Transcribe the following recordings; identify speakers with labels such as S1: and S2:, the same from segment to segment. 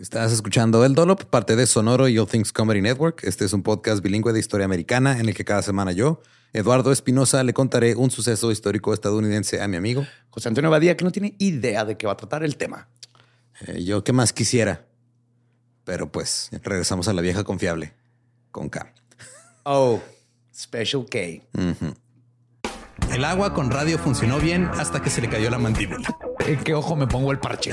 S1: Estás escuchando El Dolop, parte de Sonoro y All Things Comedy Network. Este es un podcast bilingüe de historia americana en el que cada semana yo, Eduardo Espinosa, le contaré un suceso histórico estadounidense a mi amigo
S2: José Antonio Badía, que no tiene idea de qué va a tratar el tema.
S1: Eh, yo qué más quisiera. Pero pues regresamos a la vieja confiable con K.
S2: Oh, Special K.
S3: El agua con radio funcionó bien hasta que se le cayó la mandíbula.
S2: ¿En qué ojo me pongo el parche?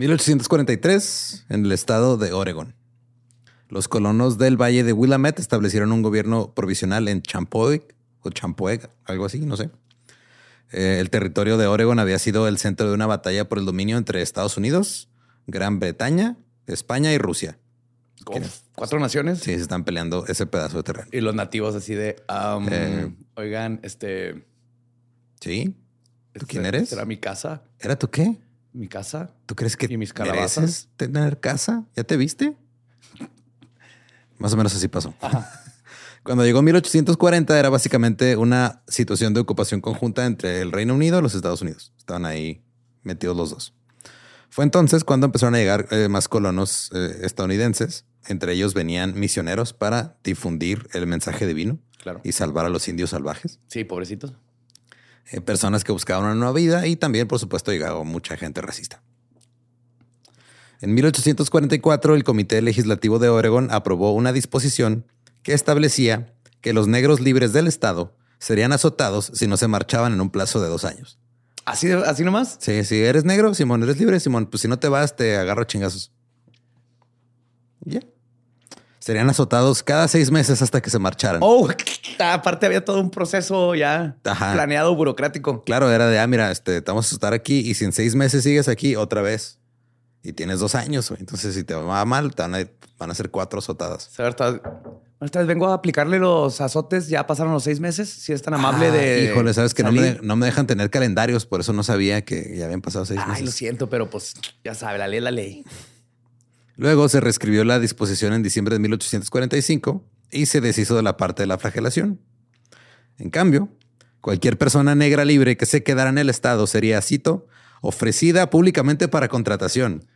S1: 1843, en el estado de Oregon. Los colonos del Valle de Willamette establecieron un gobierno provisional en Champoeg o Champoeg, algo así, no sé. Eh, el territorio de Oregon había sido el centro de una batalla por el dominio entre Estados Unidos, Gran Bretaña, España y Rusia.
S2: Como cuatro naciones.
S1: Sí, se están peleando ese pedazo de terreno.
S2: Y los nativos así de, um,
S1: Eh.
S2: oigan, este...
S1: ¿Sí? ¿Tú
S2: este,
S1: quién eres?
S2: ¿Será mi casa?
S1: ¿Era tú qué?
S2: ¿Mi casa?
S1: ¿Tú crees que
S2: ¿Y mis calabazas?
S1: tener casa? ¿Ya te viste? Más o menos así pasó. Cuando llegó 1840 era básicamente una situación de ocupación conjunta entre el Reino Unido y los Estados Unidos. Estaban ahí metidos los dos. Fue entonces cuando empezaron a llegar eh, más colonos eh, estadounidenses. Entre ellos venían misioneros para difundir el mensaje divino
S2: Claro.
S1: y salvar a los indios salvajes.
S2: Sí, pobrecitos.
S1: Eh, personas que buscaban una nueva vida y también, por supuesto, llegó mucha gente racista. En 1844, el Comité Legislativo de Oregon aprobó una disposición que establecía que los negros libres del estado serían azotados si no se marchaban en un plazo de dos años.
S2: ¿Así, así nomás?
S1: Sí, si eres negro, Simón, eres libre, Simón, pues si no te vas, te agarro chingazos. Ya. Serían azotados cada seis meses hasta que se marcharan.
S2: Oh, aparte había todo un proceso ya
S1: Ajá.
S2: planeado burocrático.
S1: Claro, era de, ah, mira, este, te vamos a estar aquí y si en seis meses sigues aquí otra vez y tienes dos años, güey. entonces si te va mal, te van a, van a ser cuatro azotadas.
S2: Esta vez vengo a aplicarle los azotes. Ya pasaron los seis meses. Si es tan amable
S1: Ah,
S2: de.
S1: Híjole, sabes que no me, no me dejan tener calendarios, por eso no sabía que ya habían pasado seis
S2: Ay, lo
S1: meses.
S2: siento, pero pues ya sabe, la ley la ley.
S1: Luego se reescribió la disposición en diciembre de 1845 y se deshizo de la parte de la flagelación. En cambio, cualquier persona negra libre que se quedara en el estado sería, cito, ofrecida públicamente para contratación.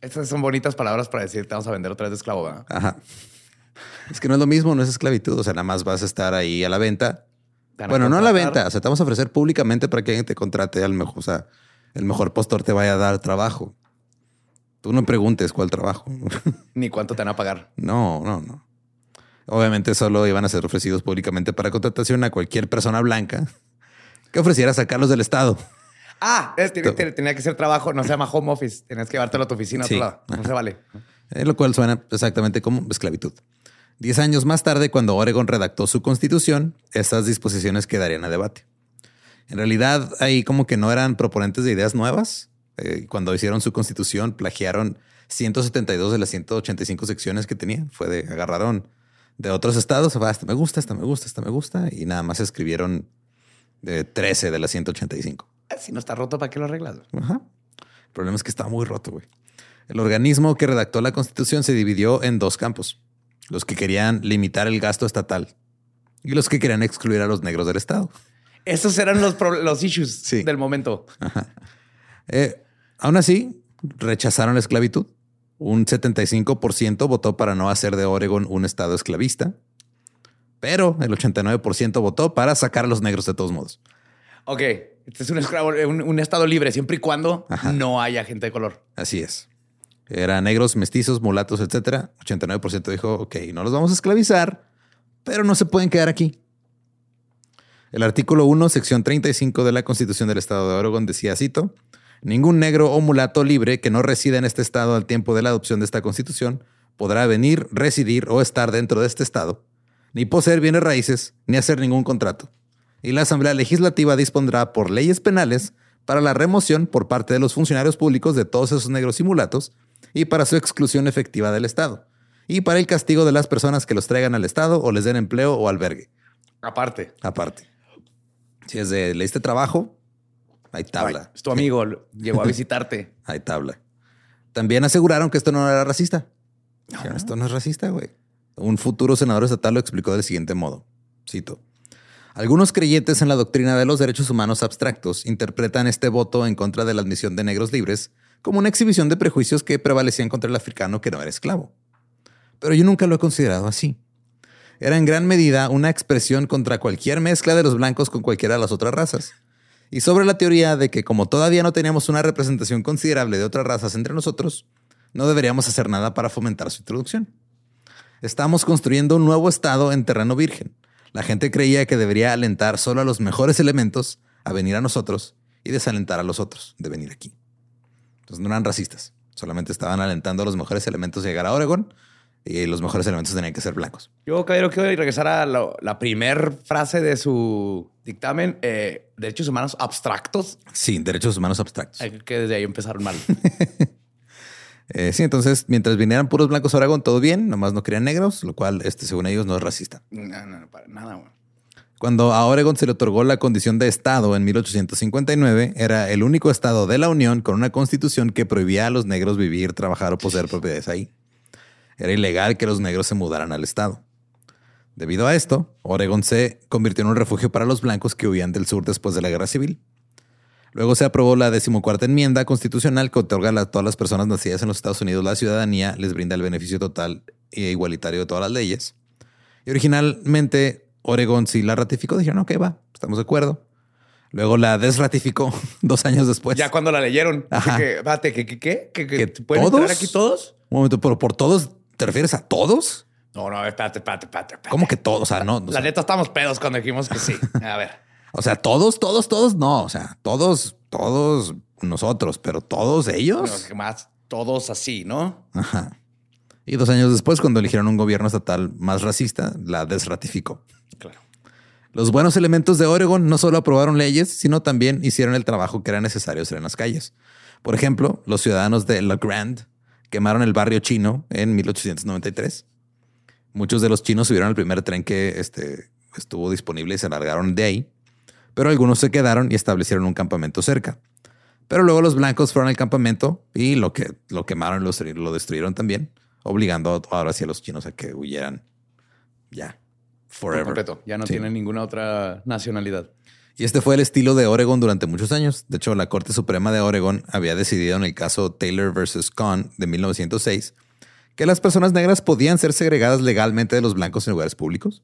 S2: Estas son bonitas palabras para decir te vamos a vender otra vez de esclavo, ¿verdad?
S1: Ajá. Es que no es lo mismo, no es esclavitud. O sea, nada más vas a estar ahí a la venta. Bueno, no a la venta. O sea, te vamos a ofrecer públicamente para que alguien te contrate al mejor. O sea, el mejor postor te vaya a dar trabajo. Tú no preguntes cuál trabajo.
S2: Ni cuánto te van a pagar.
S1: no, no, no. Obviamente solo iban a ser ofrecidos públicamente para contratación a cualquier persona blanca que ofreciera sacarlos del estado.
S2: Ah, es- tenía que ser trabajo, no se llama home office. Tenías que llevártelo a tu oficina a
S1: Sí.
S2: otro lado. No se vale.
S1: Eh, lo cual suena exactamente como esclavitud. Diez años más tarde, cuando Oregon redactó su constitución, estas disposiciones quedarían a debate. En realidad, ahí como que no eran proponentes de ideas nuevas. Eh, cuando hicieron su constitución, plagiaron 172 de las 185 secciones que tenía. Fue de agarraron de otros estados. "Ah, Esta me gusta, esta me gusta, esta me gusta. Y nada más escribieron de 13 de las 185.
S2: Eh, Si no está roto, ¿para qué lo arreglas?
S1: Ajá. El problema es que estaba muy roto, güey. El organismo que redactó la constitución se dividió en dos campos. Los que querían limitar el gasto estatal y los que querían excluir a los negros del Estado.
S2: Esos eran los, los issues
S1: Sí.
S2: del momento.
S1: Eh, aún así, rechazaron la esclavitud. Un 75% votó para no hacer de Oregon un estado esclavista, pero el 89% votó para sacar a los negros de todos modos.
S2: Ok, este es un esclavo, un, un estado libre siempre y cuando
S1: Ajá.
S2: no haya gente de color.
S1: Así es. Eran negros, mestizos, mulatos, etcétera. 89% dijo, ok, no los vamos a esclavizar, pero no se pueden quedar aquí. El artículo 1, sección 35 de la Constitución del Estado de Oregon decía, cito, ningún negro o mulato libre que no resida en este estado al tiempo de la adopción de esta Constitución podrá venir, residir o estar dentro de este estado, ni poseer bienes raíces, ni hacer ningún contrato. Y la Asamblea Legislativa dispondrá por leyes penales para la remoción por parte de los funcionarios públicos de todos esos negros y mulatos y para su exclusión efectiva del Estado y para el castigo de las personas que los traigan al Estado o les den empleo o albergue.
S2: Aparte,
S1: Aparte, si es de le diste trabajo, hay tabla.
S2: Es tu amigo, llegó a visitarte.
S1: Hay tabla. También aseguraron que esto no era racista. Esto no es racista, güey. Un futuro senador estatal lo explicó del siguiente modo. Cito. Algunos creyentes en la doctrina de los derechos humanos abstractos interpretan este voto en contra de la admisión de negros libres como una exhibición de prejuicios que prevalecían contra el africano que no era esclavo. Pero yo nunca lo he considerado así. Era en gran medida una expresión contra cualquier mezcla de los blancos con cualquiera de las otras razas. Y sobre la teoría de que como todavía no teníamos una representación considerable de otras razas entre nosotros, no deberíamos hacer nada para fomentar su introducción. Estamos construyendo un nuevo estado en terreno virgen. La gente creía que debería alentar solo a los mejores elementos a venir a nosotros y desalentar a los otros de venir aquí. Entonces no eran racistas, solamente estaban alentando a los mejores elementos a llegar a Oregon y los mejores elementos tenían que ser blancos.
S2: Yo, caballero, quiero regresar a lo- la primer frase de su dictamen, eh, derechos humanos abstractos.
S1: Sí, derechos humanos abstractos.
S2: Hay que desde ahí empezaron mal.
S1: Eh, sí, entonces, mientras vinieran puros blancos a Oregon, todo bien, nomás no querían negros, lo cual, este, según ellos, no es racista.
S2: no, no, para nada.
S1: Cuando a Oregon se le otorgó la condición de estado en 1859, era el único estado de la Unión con una constitución que prohibía a los negros vivir, trabajar o poseer propiedades ahí. Era ilegal que los negros se mudaran al estado. Debido a esto, Oregon se convirtió en un refugio para los blancos que huían del sur después de la guerra civil. Luego se aprobó la decimocuarta enmienda constitucional que otorga a todas las personas nacidas en los Estados Unidos la ciudadanía, les brinda el beneficio total e igualitario de todas las leyes. Y originalmente Oregon sí la ratificó, dijeron, ok, va, estamos de acuerdo. Luego la desratificó dos años después.
S2: ya cuando la leyeron,
S1: Ajá.
S2: que, espérate, ¿que, que? ¿Que, que
S1: ¿Que
S2: pueden
S1: todos?
S2: entrar aquí todos?
S1: Un momento, pero por todos, ¿te refieres a todos?
S2: No, no, espérate, espérate, espérate. espérate.
S1: ¿Cómo que todos? O sea, no. o
S2: La
S1: sea,
S2: neta estamos pedos cuando dijimos que sí. A ver.
S1: o sea, todos, todos, todos, no. O sea, todos, todos nosotros, pero todos ellos.
S2: Los que más todos así, ¿no?
S1: Ajá. Y dos años después, cuando eligieron un gobierno estatal más racista, la desratificó.
S2: Claro.
S1: Los buenos elementos de Oregon no solo aprobaron leyes, sino también hicieron el trabajo que era necesario hacer en las calles. Por ejemplo, los ciudadanos de La Grande quemaron el barrio chino en 1893. Muchos de los chinos subieron al primer tren que este, estuvo disponible y se largaron de ahí, pero algunos se quedaron y establecieron un campamento cerca. Pero luego los blancos fueron al campamento y lo, que, lo quemaron, lo, lo destruyeron también, obligando ahora sí a los chinos a que huyeran ya,
S2: Por
S1: forever.
S2: completo. Ya no
S1: Sí.
S2: tienen ninguna otra nacionalidad.
S1: Y este fue el estilo de Oregon durante muchos años. De hecho, la Corte Suprema de Oregon había decidido en el caso Taylor versus Conn de 1906 que las personas negras podían ser segregadas legalmente de los blancos en lugares públicos,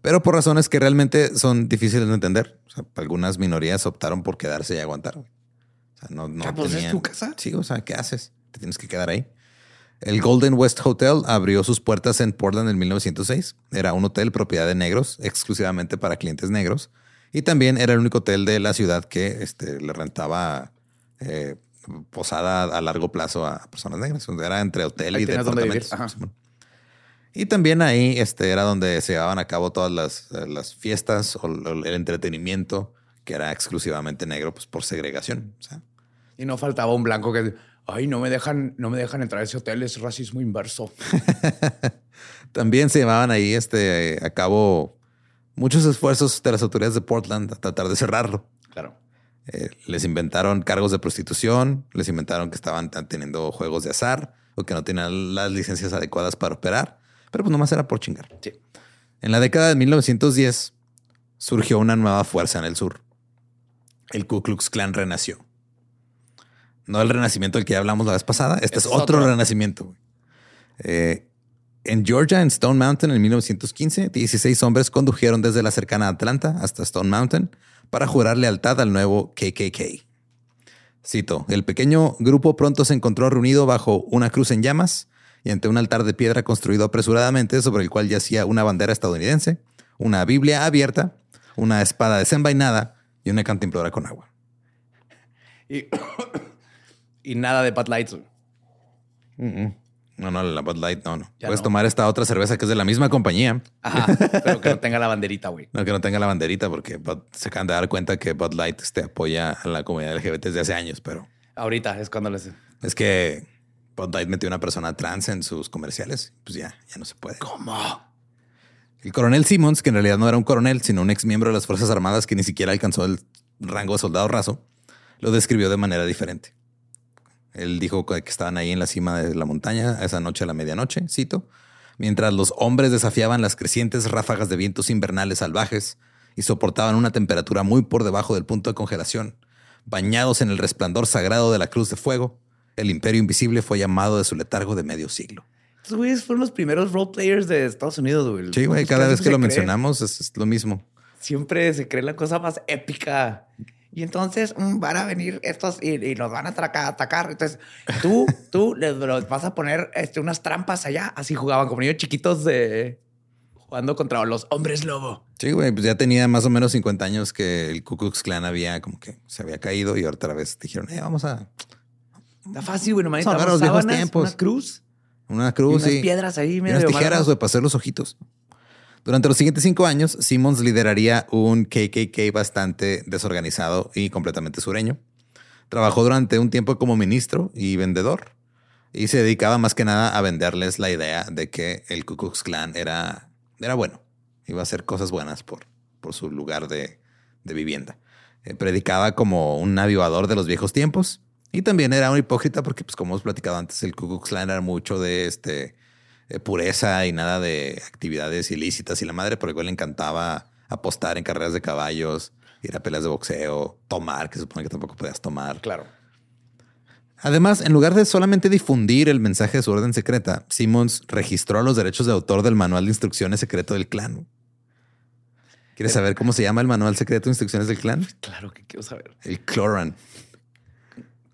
S1: pero por razones que realmente son difíciles de entender. O sea, algunas minorías optaron por quedarse y aguantar. güey. O sea, no, no
S2: ¿es
S1: tenían-
S2: tu casa?
S1: Sí, o sea, ¿qué haces? Te tienes que quedar ahí. El Golden West Hotel abrió sus puertas en Portland en 1906. Era un hotel propiedad de negros, exclusivamente para clientes negros. Y también era el único hotel de la ciudad que este, le rentaba eh, posada a largo plazo a personas negras. Era entre hotel
S2: Ahí
S1: y departamentos. Y también ahí este, era donde se llevaban a cabo todas las, las fiestas o el el entretenimiento que era exclusivamente negro pues, por segregación. O sea,
S2: Y no faltaba un blanco que, ay, no me dejan, no me dejan entrar a ese hotel, es racismo inverso.
S1: También se llevaban ahí este, a cabo muchos esfuerzos de las autoridades de Portland a tratar de cerrarlo.
S2: Claro.
S1: Eh, les inventaron cargos de prostitución, les inventaron que estaban teniendo juegos de azar o que no tenían las licencias adecuadas para operar, pero pues nomás era por chingar.
S2: Sí.
S1: En la década de 1910 surgió una nueva fuerza en el sur. El Ku Klux Klan renació. No el renacimiento del que ya hablamos la vez pasada. Este es,
S2: Es
S1: otro,
S2: otro.
S1: renacimiento. Eh, en Georgia, en Stone Mountain, en 1915, 16 hombres condujeron desde la cercana Atlanta hasta Stone Mountain para jurar lealtad al nuevo KKK. Cito, el pequeño grupo pronto se encontró reunido bajo una cruz en llamas y ante un altar de piedra construido apresuradamente sobre el cual yacía una bandera estadounidense, una Biblia abierta, una espada desenvainada y una cantimplora con agua.
S2: Y, y nada de Bud Lights.
S1: No, no, la Bud Light, no, no.
S2: Ya
S1: Puedes
S2: no.
S1: tomar esta otra cerveza que es de la misma compañía,
S2: Ajá. pero que no tenga la banderita, güey.
S1: no que no tenga la banderita, porque Bud- se acaban de dar cuenta que Bud Light este, apoya a la comunidad LGBT desde hace años, pero
S2: Ahorita es cuando les.
S1: es que Bud Light metió una persona trans en sus comerciales, pues ya, ya no se puede.
S2: ¿Cómo?
S1: El coronel Simmons, que en realidad no era un coronel, sino un ex miembro de las Fuerzas Armadas que ni siquiera alcanzó el rango de soldado raso, lo describió de manera diferente. Él dijo que estaban ahí en la cima de la montaña esa noche a la medianoche, cito, mientras los hombres desafiaban las crecientes ráfagas de vientos invernales salvajes y soportaban una temperatura muy por debajo del punto de congelación, bañados en el resplandor sagrado de la cruz de fuego, el imperio invisible fue llamado de su letargo de medio siglo.
S2: Estos güeyes fueron los primeros role players de Estados Unidos, güey.
S1: Sí, güey, cada vez que lo
S2: cree-
S1: mencionamos es, es lo mismo.
S2: Siempre se cree la cosa más épica. Y entonces mm, van a venir estos y, y nos van a atraca- atacar. Entonces tú, tú les, los vas a poner este, unas trampas allá. Así jugaban como niños chiquitos de jugando contra los hombres lobo.
S1: Sí, güey, pues ya tenía más o menos 50 años que el Ku Klux Klan había como que se había caído y otra vez dijeron, eh, vamos a
S2: Está fácil, güey. Nomás
S1: Vamos a ver
S2: necesitamos
S1: los viejos
S2: sábanas,
S1: tiempos.
S2: una cruz
S1: una
S2: y
S1: cruz
S2: unas
S1: y,
S2: piedras ahí. medio
S1: unas tijeras, güey, para hacer los ojitos. Durante los siguientes cinco años, Simmons lideraría un KKK bastante desorganizado y completamente sureño. Trabajó durante un tiempo como ministro y vendedor y se dedicaba más que nada a venderles la idea de que el Ku Klux Klan era, era bueno, iba a hacer cosas buenas por, por su lugar de, vivienda. Eh, predicaba como un avivador de los viejos tiempos y también era un hipócrita porque, pues, como hemos platicado antes, el Ku Klux Klan era mucho de este pureza y nada de actividades ilícitas y la madre, por igual le encantaba apostar en carreras de caballos, ir a peleas de boxeo, tomar, que se supone que tampoco podías tomar.
S2: Claro.
S1: Además, en lugar de solamente difundir el mensaje de su orden secreta, Simmons registró los derechos de autor del manual de instrucciones secreto del clan. ¿Quieres saber cómo se llama el manual secreto de instrucciones del clan?
S2: Claro que quiero saber.
S1: El Cloran.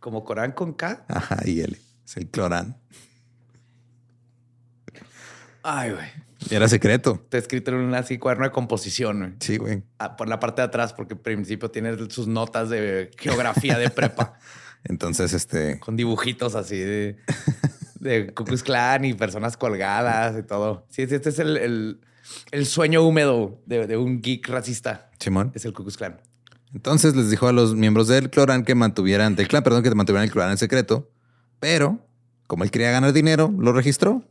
S2: Como Corán con K.
S1: Ajá, y L. Es el Cloran.
S2: Ay, güey.
S1: Y era secreto.
S2: Está escrito en un así cuaderno de composición, güey.
S1: Sí, güey.
S2: Ah, por la parte de atrás, porque al principio tiene sus notas de geografía de prepa
S1: Entonces, este,
S2: con dibujitos así de, de Ku Klux Klan y personas colgadas y todo. Sí, sí, este es el, el- el sueño húmedo de, de un geek racista.
S1: Simón.
S2: Es el Ku Klux Klan.
S1: Entonces les dijo a los miembros del Cloran que mantuvieran, del clan, perdón, que mantuvieran el Cloran en secreto, pero como él quería ganar dinero, lo registró.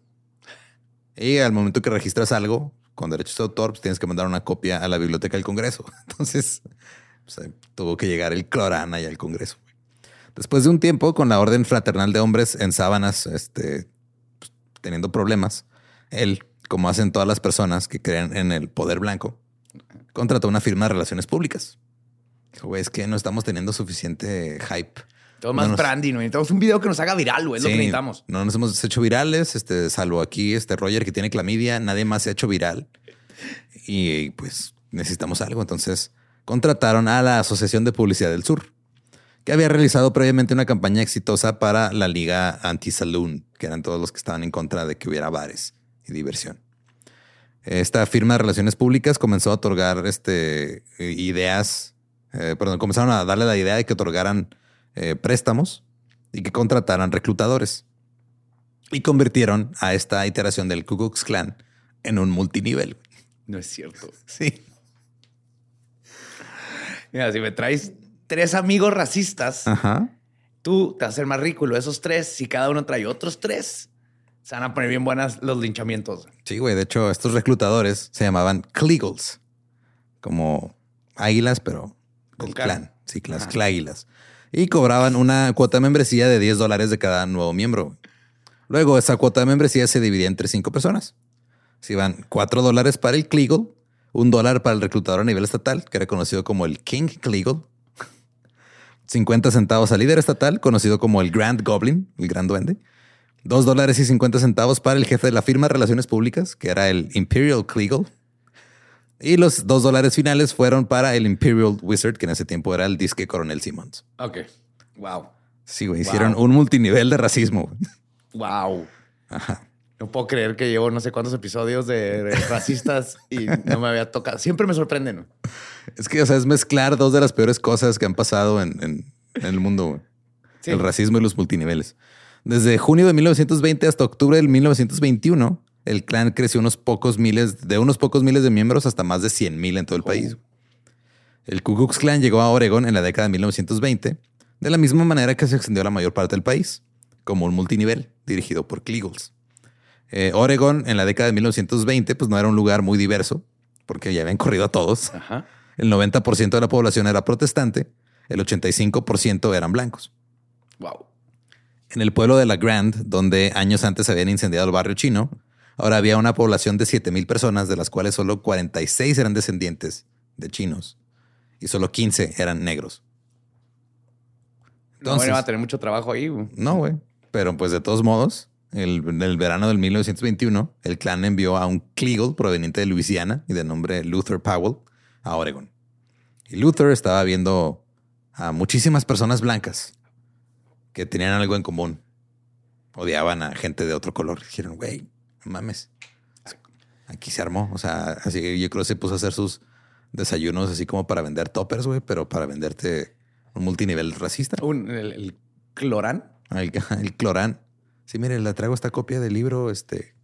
S1: Y al momento que registras algo con derechos de autor, pues tienes que mandar una copia a la biblioteca del Congreso. Entonces, tuvo que llegar el clorán ahí al Congreso. Después de un tiempo, con la Orden Fraternal de Hombres en sábanas, este, pues, teniendo problemas, él, como hacen todas las personas que creen en el poder blanco, contrató una firma de relaciones públicas. Dijo, güey, es que no estamos teniendo suficiente hype.
S2: Todo más
S1: No nos-
S2: branding, güey. Necesitamos un video que nos haga viral, güey. Es lo que necesitamos.
S1: No nos hemos hecho virales, este, salvo aquí, este Roger que tiene clamidia, nadie más se ha hecho viral. Y pues necesitamos algo. Entonces contrataron a la Asociación de Publicidad del Sur, que había realizado previamente una campaña exitosa para la Liga Anti-Saloon, que eran todos los que estaban en contra de que hubiera bares y diversión. Esta firma de relaciones públicas comenzó a otorgar este, ideas, eh, perdón, comenzaron a darle la idea de que otorgaran eh, préstamos y que contrataran reclutadores. Y convirtieron a esta iteración del Ku Klux Klan en un multinivel.
S2: No es cierto.
S1: Sí.
S2: Mira, si me traes tres amigos racistas,
S1: Ajá.
S2: tú te vas a hacer más ridículo. Esos tres, si cada uno trae otros tres, se van a poner bien buenas los linchamientos.
S1: Sí, güey. De hecho, estos reclutadores se llamaban Clegals, como águilas, pero del clan. Sí, las
S2: Ajá.
S1: cláguilas. Y cobraban una cuota de membresía de 10 dólares de cada nuevo miembro. Luego, esa cuota de membresía se dividía entre cinco personas. Se iban 4 dólares para el Kleagle, un dólar para el reclutador a nivel estatal, que era conocido como el King Kleagle, 50 centavos al líder estatal, conocido como el Grand Goblin, el Gran Duende, 2 dólares y 50 centavos para el jefe de la firma de relaciones públicas, que era el Imperial Kleagle, y los 2 dólares finales fueron para el Imperial Wizard, que en ese tiempo era el disque Coronel Simmons.
S2: Ok. Wow.
S1: Sí, güey, hicieron un multinivel de racismo.
S2: Wow. No puedo creer que llevo no sé cuántos episodios de, de racistas y no me había tocado. Siempre me sorprenden. ¿no?
S1: Es que, o sea, es mezclar dos de las peores cosas que han pasado en, en- en el mundo.
S2: Sí.
S1: El racismo y los multiniveles. Desde junio de 1920 hasta octubre del 1921, el clan creció unos pocos miles, de unos pocos miles de miembros hasta más de 100 mil en todo el país. El Ku Klux Klan llegó a Oregon en la década de 1920, de la misma manera que se extendió a la mayor parte del país, como un multinivel dirigido por Clegals. Eh, Oregon en la década de 1920 pues no era un lugar muy diverso, porque ya habían corrido a todos.
S2: Ajá.
S1: El 90% de la población era protestante, el 85% eran blancos.
S2: Wow.
S1: En el pueblo de La Grande, donde años antes habían incendiado el barrio chino, ahora había una población de 7 mil personas, de las cuales solo 46 eran descendientes de chinos y solo 15 eran negros.
S2: No,
S1: Entonces-
S2: bueno, va a tener mucho trabajo ahí. güey.
S1: No, güey. Pero pues de todos modos, el, en el verano del 1921, el clan envió a un Kleagle proveniente de Luisiana y de nombre Luther Powell a Oregon. Y Luther estaba viendo a muchísimas personas blancas que tenían algo en común. Odiaban a gente de otro color. Dijeron, güey, no mames. Aquí se armó. O sea, así yo creo que se puso a hacer sus desayunos así como para vender toppers, güey, pero para venderte un multinivel racista.
S2: Un- el, el clorán.
S1: El, el clorán. Sí, mire, le traigo esta copia del libro. Este,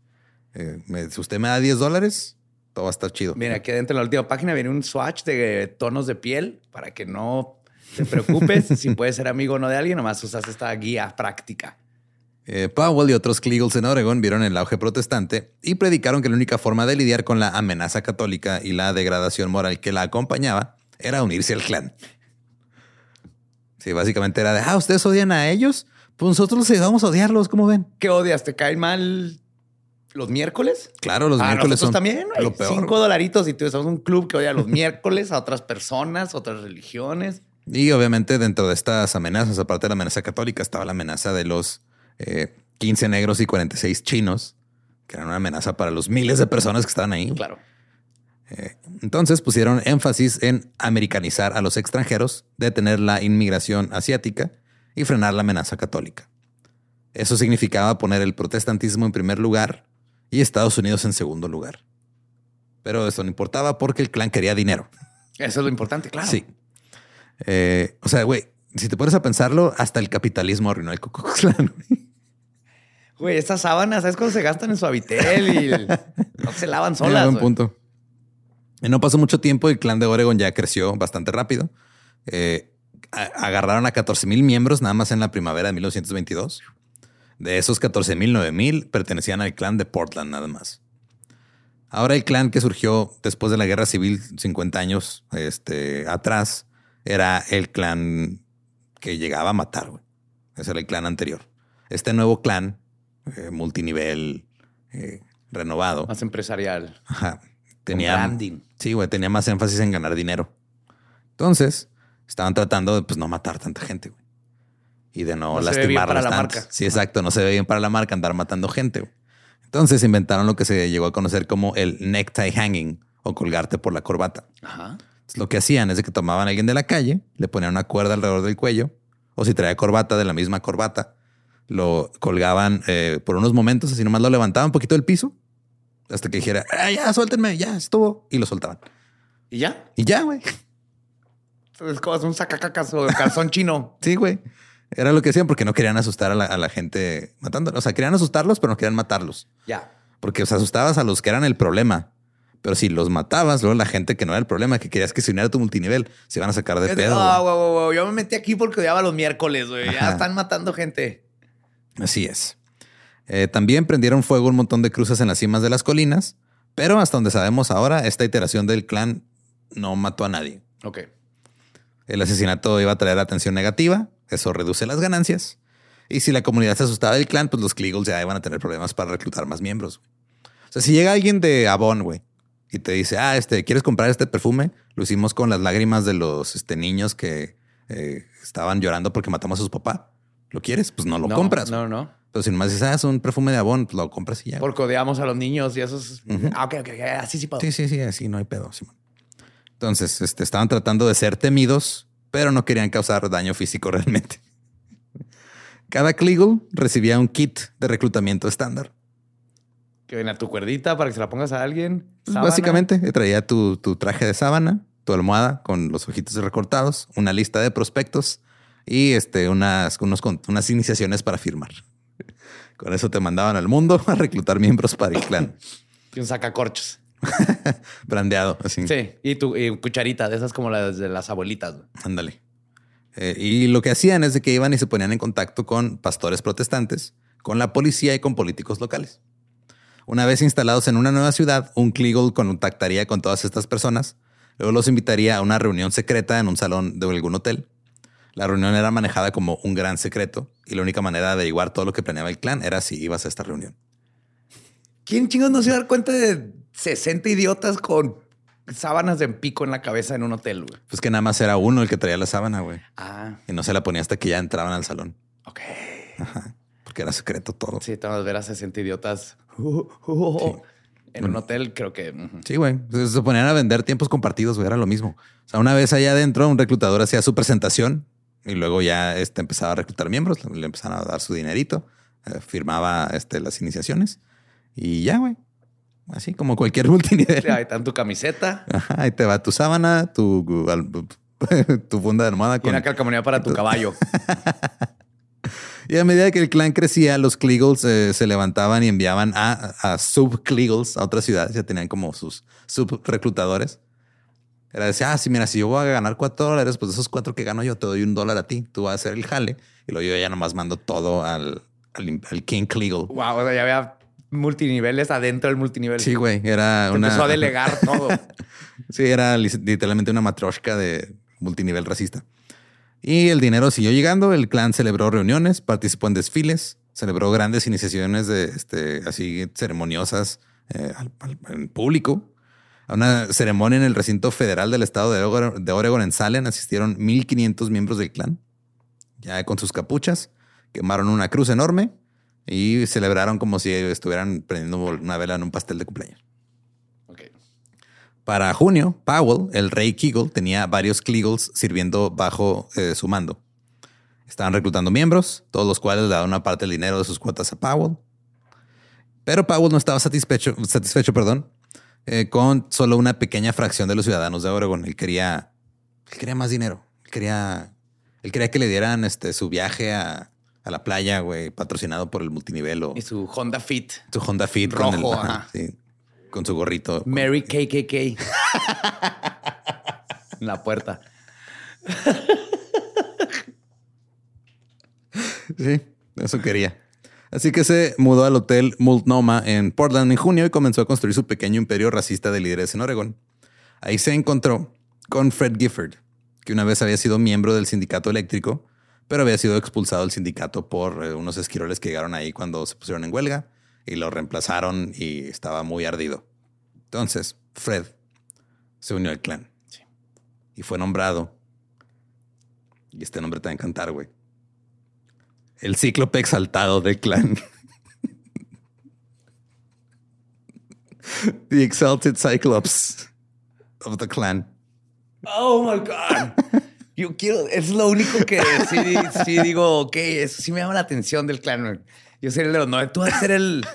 S1: eh, me- si usted me da 10 dólares, todo va a estar chido.
S2: Mira, aquí adentro en la última página viene un swatch de tonos de piel para que no te preocupes si puedes ser amigo o no de alguien, nomás usas esta guía práctica.
S1: Eh, Powell y otros Clegals en Oregon vieron el auge protestante y predicaron que la única forma de lidiar con la amenaza católica y la degradación moral que la acompañaba era unirse al clan. Sí, básicamente era de, ah, ustedes odian a ellos, pues nosotros los ayudamos a odiarlos, ¿cómo ven?
S2: ¿Qué odias? ¿Te caen mal los miércoles?
S1: Claro, los
S2: Ah,
S1: miércoles son
S2: también, güey.
S1: lo peor.
S2: Cinco dolaritos y tú somos un club que odia los miércoles a otras personas, otras religiones.
S1: Y obviamente dentro de estas amenazas, aparte de la amenaza católica, estaba la amenaza de los eh, 15 negros y 46 chinos, que eran una amenaza para los miles de personas que estaban ahí.
S2: Claro.
S1: Entonces pusieron énfasis en americanizar a los extranjeros, detener la inmigración asiática y frenar la amenaza católica. Eso significaba poner el protestantismo en primer lugar y Estados Unidos en segundo lugar. Pero eso no importaba porque el clan quería dinero.
S2: Eso es lo importante, claro.
S1: Sí. Eh, o sea, güey, si te pones a pensarlo, hasta el capitalismo arruinó el Ku Klux Klan. Güey.
S2: Estas sábanas, ¿sabes cuándo se gastan en Suavitel y el- no se lavan solas?
S1: buen punto. Y no pasó mucho tiempo, el clan de Oregon ya creció bastante rápido. Eh, agarraron a 14 mil miembros nada más en la primavera de 1922. De esos 14 mil, 9 mil pertenecían al clan de Portland nada más. Ahora el clan que surgió después de la guerra civil 50 años este, atrás era el clan que llegaba a matar. güey. Ese era el clan anterior. Este nuevo clan, eh, multinivel, eh, renovado,
S2: Más empresarial.
S1: ajá, tenía,
S2: branding.
S1: sí, güey, tenía más énfasis en ganar dinero. Entonces, estaban tratando de pues, no matar tanta gente, güey. Y de no,
S2: No se ve bien
S1: lastimarlos
S2: para la marca.
S1: Sí, exacto. No se ve bien para la marca andar matando gente, güey. Entonces inventaron lo que se llegó a conocer como el necktie hanging o colgarte por la corbata.
S2: Ajá.
S1: Entonces, lo que hacían es de que tomaban a alguien de la calle, le ponían una cuerda alrededor del cuello, o si traía corbata de la misma corbata, lo colgaban eh, por unos momentos, así nomás lo levantaban un poquito del piso, hasta que dijera, "Ah, ya, suéltenme, ya, estuvo, y lo soltaban.
S2: ¿Y ya?
S1: Y ya, güey.
S2: Es como un sacacacas o calzón chino.
S1: Sí, güey. Era lo que hacían porque no querían asustar a la, a la gente matándolos. O sea, querían asustarlos, pero no querían matarlos.
S2: Ya.
S1: Porque os asustabas a los que eran el problema. Pero si los matabas, luego la gente que no era el problema, que querías que se uniera a tu multinivel, se iban a sacar de pedo.
S2: Ah,
S1: güey.
S2: wow, wow, wow. Yo me metí aquí porque odiaba los miércoles, güey. Ya están matando gente.
S1: Así es. Eh, también prendieron fuego un montón de cruces en las cimas de las colinas, pero hasta donde sabemos ahora, esta iteración del clan no mató a nadie.
S2: Ok.
S1: El asesinato iba a traer atención negativa, eso reduce las ganancias. Y si la comunidad se asustaba del clan, pues los Clegals ya iban a tener problemas para reclutar más miembros. O sea, si llega alguien de Avon, güey, y te dice, ah, este, ¿quieres comprar este perfume? Lo hicimos con las lágrimas de los este, niños que eh, estaban llorando porque matamos a su papá. ¿Lo quieres? Pues no lo
S2: No,
S1: compras.
S2: No, no.
S1: Pero si nomás dices, ah, es un perfume de Avon, pues lo compras y ya.
S2: Porque odiamos a los niños y esos.
S1: Ujú.
S2: Ah, ok, ok. Así sí puedo.
S1: Sí, sí, sí, así no hay pedo, Simón. Entonces, este, estaban tratando de ser temidos, pero no querían causar daño físico realmente. Cada Kleagle recibía un kit de reclutamiento estándar.
S2: Que ven a tu cuerdita para que se la pongas a alguien.
S1: Pues, básicamente, traía tu, tu traje de sábana, tu almohada con los ojitos recortados, una lista de prospectos y este, unas, unos, unas iniciaciones para firmar. Con eso te mandaban al mundo a reclutar miembros para el clan.
S2: Y un sacacorchos.
S1: Brandeado, así.
S2: Sí. Y tu y cucharita, de esas como las de las abuelitas.
S1: Ándale. Eh, y lo que hacían es de que iban y se ponían en contacto con pastores protestantes, con la policía y con políticos locales. Una vez instalados en una nueva ciudad, un Kleagle contactaría con todas estas personas, luego los invitaría a una reunión secreta en un salón de algún hotel. La reunión era manejada como un gran secreto y la única manera de averiguar todo lo que planeaba el clan era si ibas a esta reunión.
S2: ¿Quién chingos no se va a dar cuenta de 60 idiotas con sábanas de pico en la cabeza en un hotel, güey?
S1: Pues que nada más era uno el que traía la sábana, güey.
S2: Ah,
S1: Y no se la ponía hasta que ya entraban al salón,
S2: ok.
S1: porque era secreto todo.
S2: Sí, te vas a ver a 60 idiotas en un hotel, creo que.
S1: Sí, güey. Se ponían a vender tiempos compartidos, güey. Era lo mismo. O sea, una vez allá adentro, un reclutador hacía su presentación y luego ya este, empezaba a reclutar miembros. Le empezaban a dar su dinerito, eh, firmaba este, las iniciaciones y ya, güey. Así como cualquier multinivel.
S2: Ahí está en tu camiseta
S1: Ajá, ahí te va tu sábana, tu, tu funda de almohada.
S2: y
S1: Con...
S2: una calcamonía para tu caballo.
S1: Y a medida que el clan crecía, los Kleagles eh, se levantaban y enviaban a, a sub-Kleagles a otras ciudades. Ya tenían como sus sub-reclutadores. Era decir, ah, sí, mira, si yo voy a ganar cuatro dólares, pues esos cuatro que gano yo te doy un dólar a ti. Tú vas a hacer el jale. Y luego yo ya nomás mando todo al, al, al King Kleagle.
S2: wow, o sea, ya había multiniveles adentro del multinivel.
S1: Sí, güey, era
S2: Te
S1: una...
S2: Empezó a delegar todo.
S1: Sí, era li- literalmente una matroshka de multinivel racista. Y el dinero siguió llegando. El clan celebró reuniones, participó en desfiles, celebró grandes iniciaciones de este, así ceremoniosas eh, al- público. A una ceremonia en el recinto federal del estado de Oregon, de Oregon en Salem asistieron 1500 miembros del clan, ya con sus capuchas, quemaron una cruz enorme y celebraron como si estuvieran prendiendo una vela en un pastel de cumpleaños.
S2: Ok.
S1: Para junio, Powell, el rey Keagle, tenía varios Kleagles sirviendo bajo eh, su mando. Estaban reclutando miembros, todos los cuales le daban una parte del dinero de sus cuotas a Powell. Pero Powell no estaba satisfecho, satisfecho perdón, eh, con solo una pequeña fracción de los ciudadanos de Oregon. Él quería, él quería más dinero. Él quería, él quería que le dieran este, su viaje a, a la playa, güey, patrocinado por el multinivel o
S2: Y su Honda Fit.
S1: su Honda Fit
S2: Rojo,
S1: con, el- ajá,
S2: ajá.
S1: sí, con su gorrito.
S2: Mary KKK. en la puerta.
S1: Sí, eso quería. Así que se mudó al hotel Multnomah en Portland en junio y comenzó a construir su pequeño imperio racista de líderes en Oregon. Ahí se encontró con Fred Gifford, que una vez había sido miembro del sindicato eléctrico, pero había sido expulsado del sindicato por eh, unos esquiroles que llegaron ahí cuando se pusieron en huelga y lo reemplazaron y estaba muy ardido. Entonces, Fred se unió al clan y fue nombrado. Y este nombre te va a encantar, güey. El cíclope exaltado del clan. the exalted cyclops of the clan.
S2: Oh my God. Yo quiero, es lo único que sí, sí digo, ok, eso sí me llama la atención del clan. Yo ser el de los no, tú vas a ser el,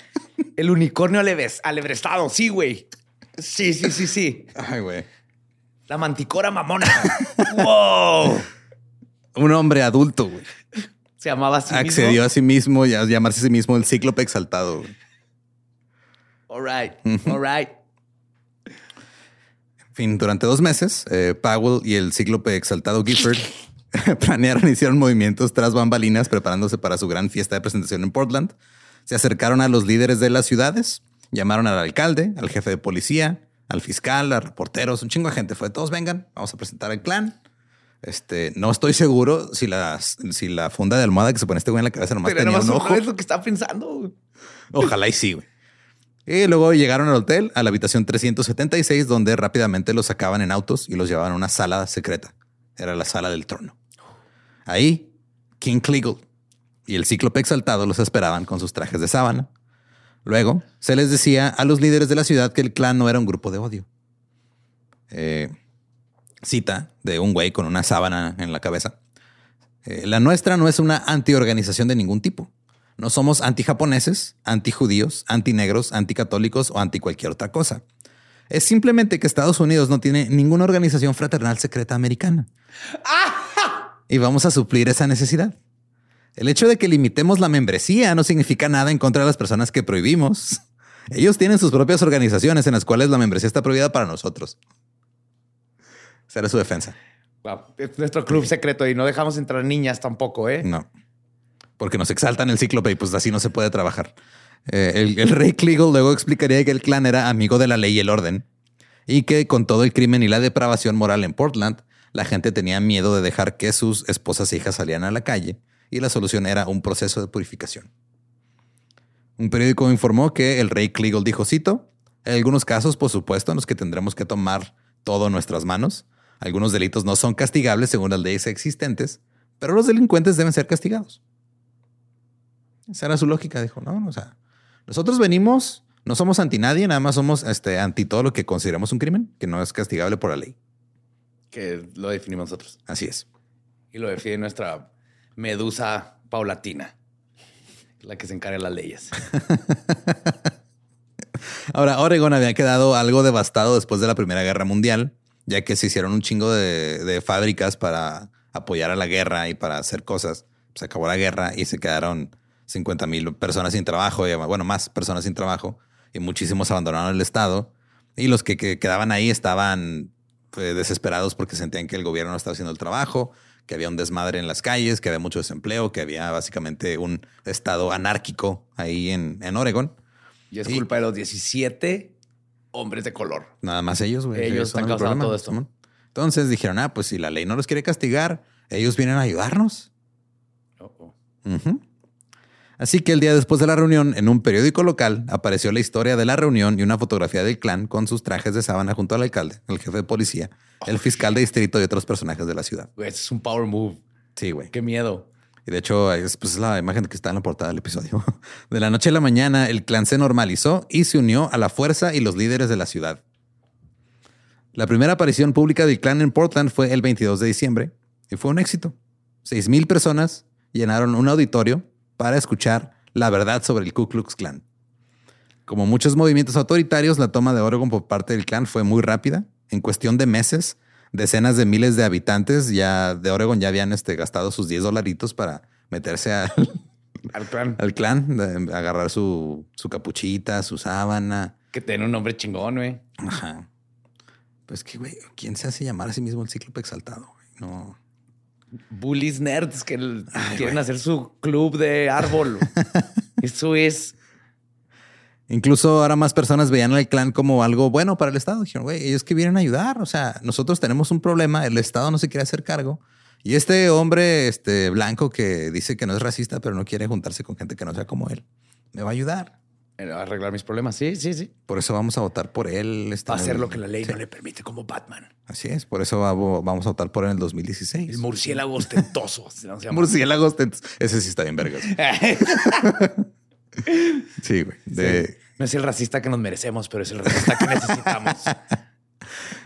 S2: el unicornio aleves- alebrestado. Sí, güey. Sí, sí, sí, sí.
S1: Ay, güey.
S2: La manticora mamona. wow.
S1: Un hombre adulto, güey.
S2: Se llamaba así.
S1: Accedió
S2: mismo.
S1: a sí mismo y a llamarse a sí mismo el cíclope exaltado.
S2: All right. All right.
S1: En fin, durante dos meses, eh, Powell y el cíclope exaltado Gifford planearon y hicieron movimientos tras bambalinas preparándose para su gran fiesta de presentación en Portland. Se acercaron a los líderes de las ciudades, llamaron al alcalde, al jefe de policía, al fiscal, a reporteros, un chingo de gente. Fue todos vengan, vamos a presentar el clan. Este, no estoy seguro si la, si la funda de almohada que se pone este güey en la cabeza nomás
S2: Pero
S1: tenía
S2: nomás
S1: un ojo.
S2: es lo que estaba pensando.
S1: Ojalá y sí, güey. Y luego llegaron al hotel, a la habitación 376, donde rápidamente los sacaban en autos y los llevaban a una sala secreta. Era la sala del trono. Ahí, King Cleagle y el cíclope exaltado los esperaban con sus trajes de sábana. Luego, se les decía a los líderes de la ciudad que el clan no era un grupo de odio. Eh, cita de un güey con una sábana en la cabeza. Eh, la nuestra no es una antiorganización de ningún tipo. No somos anti-japoneses, anti-judíos, anti-negros, anti-católicos o anti cualquier otra cosa. Es simplemente que Estados Unidos no tiene ninguna organización fraternal secreta americana. Y vamos a suplir esa necesidad. El hecho de que limitemos la membresía no significa nada en contra de las personas que prohibimos. Ellos tienen sus propias organizaciones en las cuales la membresía está prohibida para nosotros. Esa era su defensa.
S2: Wow. Es nuestro club secreto y no dejamos entrar niñas tampoco, ¿eh?
S1: No. Porque nos exaltan el cíclope y pues así no se puede trabajar. Eh, el, el rey Cleagle luego explicaría que el clan era amigo de la ley y el orden y que con todo el crimen y la depravación moral en Portland, la gente tenía miedo de dejar que sus esposas e hijas salieran a la calle y la solución era un proceso de purificación. Un periódico informó que el rey Cleagle dijo, cito, en algunos casos, por supuesto, en los que tendremos que tomar todo en nuestras manos. Algunos delitos no son castigables según las leyes existentes, pero los delincuentes deben ser castigados. Esa era su lógica. Dijo, no, o sea, nosotros venimos, no somos anti nadie, nada más somos este, anti todo lo que consideramos un crimen, que no es castigable por la ley.
S2: Que lo definimos nosotros.
S1: Así es.
S2: Y lo define nuestra medusa paulatina, la que se encarga de las leyes.
S1: Ahora, Oregon había quedado algo devastado después de la Primera Guerra Mundial, ya que se hicieron un chingo de, de fábricas para apoyar a la guerra y para hacer cosas. Se acabó la guerra y se quedaron 50 mil personas sin trabajo, y, bueno, más personas sin trabajo, y muchísimos abandonaron el Estado. Y los que, que quedaban ahí estaban pues, desesperados porque sentían que el gobierno no estaba haciendo el trabajo, que había un desmadre en las calles, que había mucho desempleo, que había básicamente un estado anárquico ahí en, en Oregon.
S2: Y es culpa de los 17 hombres de color.
S1: Nada más ellos, güey.
S2: Ellos están causando todo esto.
S1: Entonces dijeron, ah, pues si la ley no los quiere castigar, ellos vienen a ayudarnos.
S2: Oh.
S1: Así que el día después de la reunión, en un periódico local, apareció la historia de la reunión y una fotografía del clan con sus trajes de sábana junto al alcalde, el jefe de policía, el fiscal de distrito y otros personajes de la ciudad.
S2: Güey, ese es un power move.
S1: Sí, güey.
S2: Qué miedo.
S1: Y de hecho, es, pues, es la imagen que está en la portada del episodio. De la noche a la mañana, el clan se normalizó y se unió a la fuerza y los líderes de la ciudad. La primera aparición pública del clan en Portland fue el 22 de diciembre y fue un éxito. Seis mil personas llenaron un auditorio para escuchar la verdad sobre el Ku Klux Klan. Como muchos movimientos autoritarios, la toma de Oregon por parte del clan fue muy rápida. En cuestión de meses, decenas de miles de habitantes ya de Oregon ya habían este, gastado sus 10 dolaritos para meterse al,
S2: Al clan.
S1: al clan, de- agarrar su, su capuchita, su sábana.
S2: Que tiene un nombre chingón, güey.
S1: Ajá. Pues que, güey, ¿quién se hace llamar a sí mismo el cíclope exaltado? güey? No.
S2: Bullies nerds que quieren hacer su club de árbol. Eso es.
S1: Incluso ahora más personas veían al clan como algo bueno para el Estado. Dijeron, güey, ellos que vienen a ayudar. O sea, nosotros tenemos un problema, el Estado no se quiere hacer cargo. Y este hombre este, blanco que dice que no es racista, pero no quiere juntarse con gente que no sea como él, me va a ayudar.
S2: Eh, a arreglar mis problemas. Sí, sí, sí.
S1: Por eso vamos a votar por él. este,
S2: Va a hacer lo que la ley
S1: Sí,
S2: no le permite como Batman.
S1: Así es, por eso va- vamos a votar por él en el 2016.
S2: El murciélago ostentoso. se llama.
S1: Murciélagos, tent- ese sí está bien vergas. Sí, güey. De-
S2: No es el racista que nos merecemos, pero es el racista que necesitamos.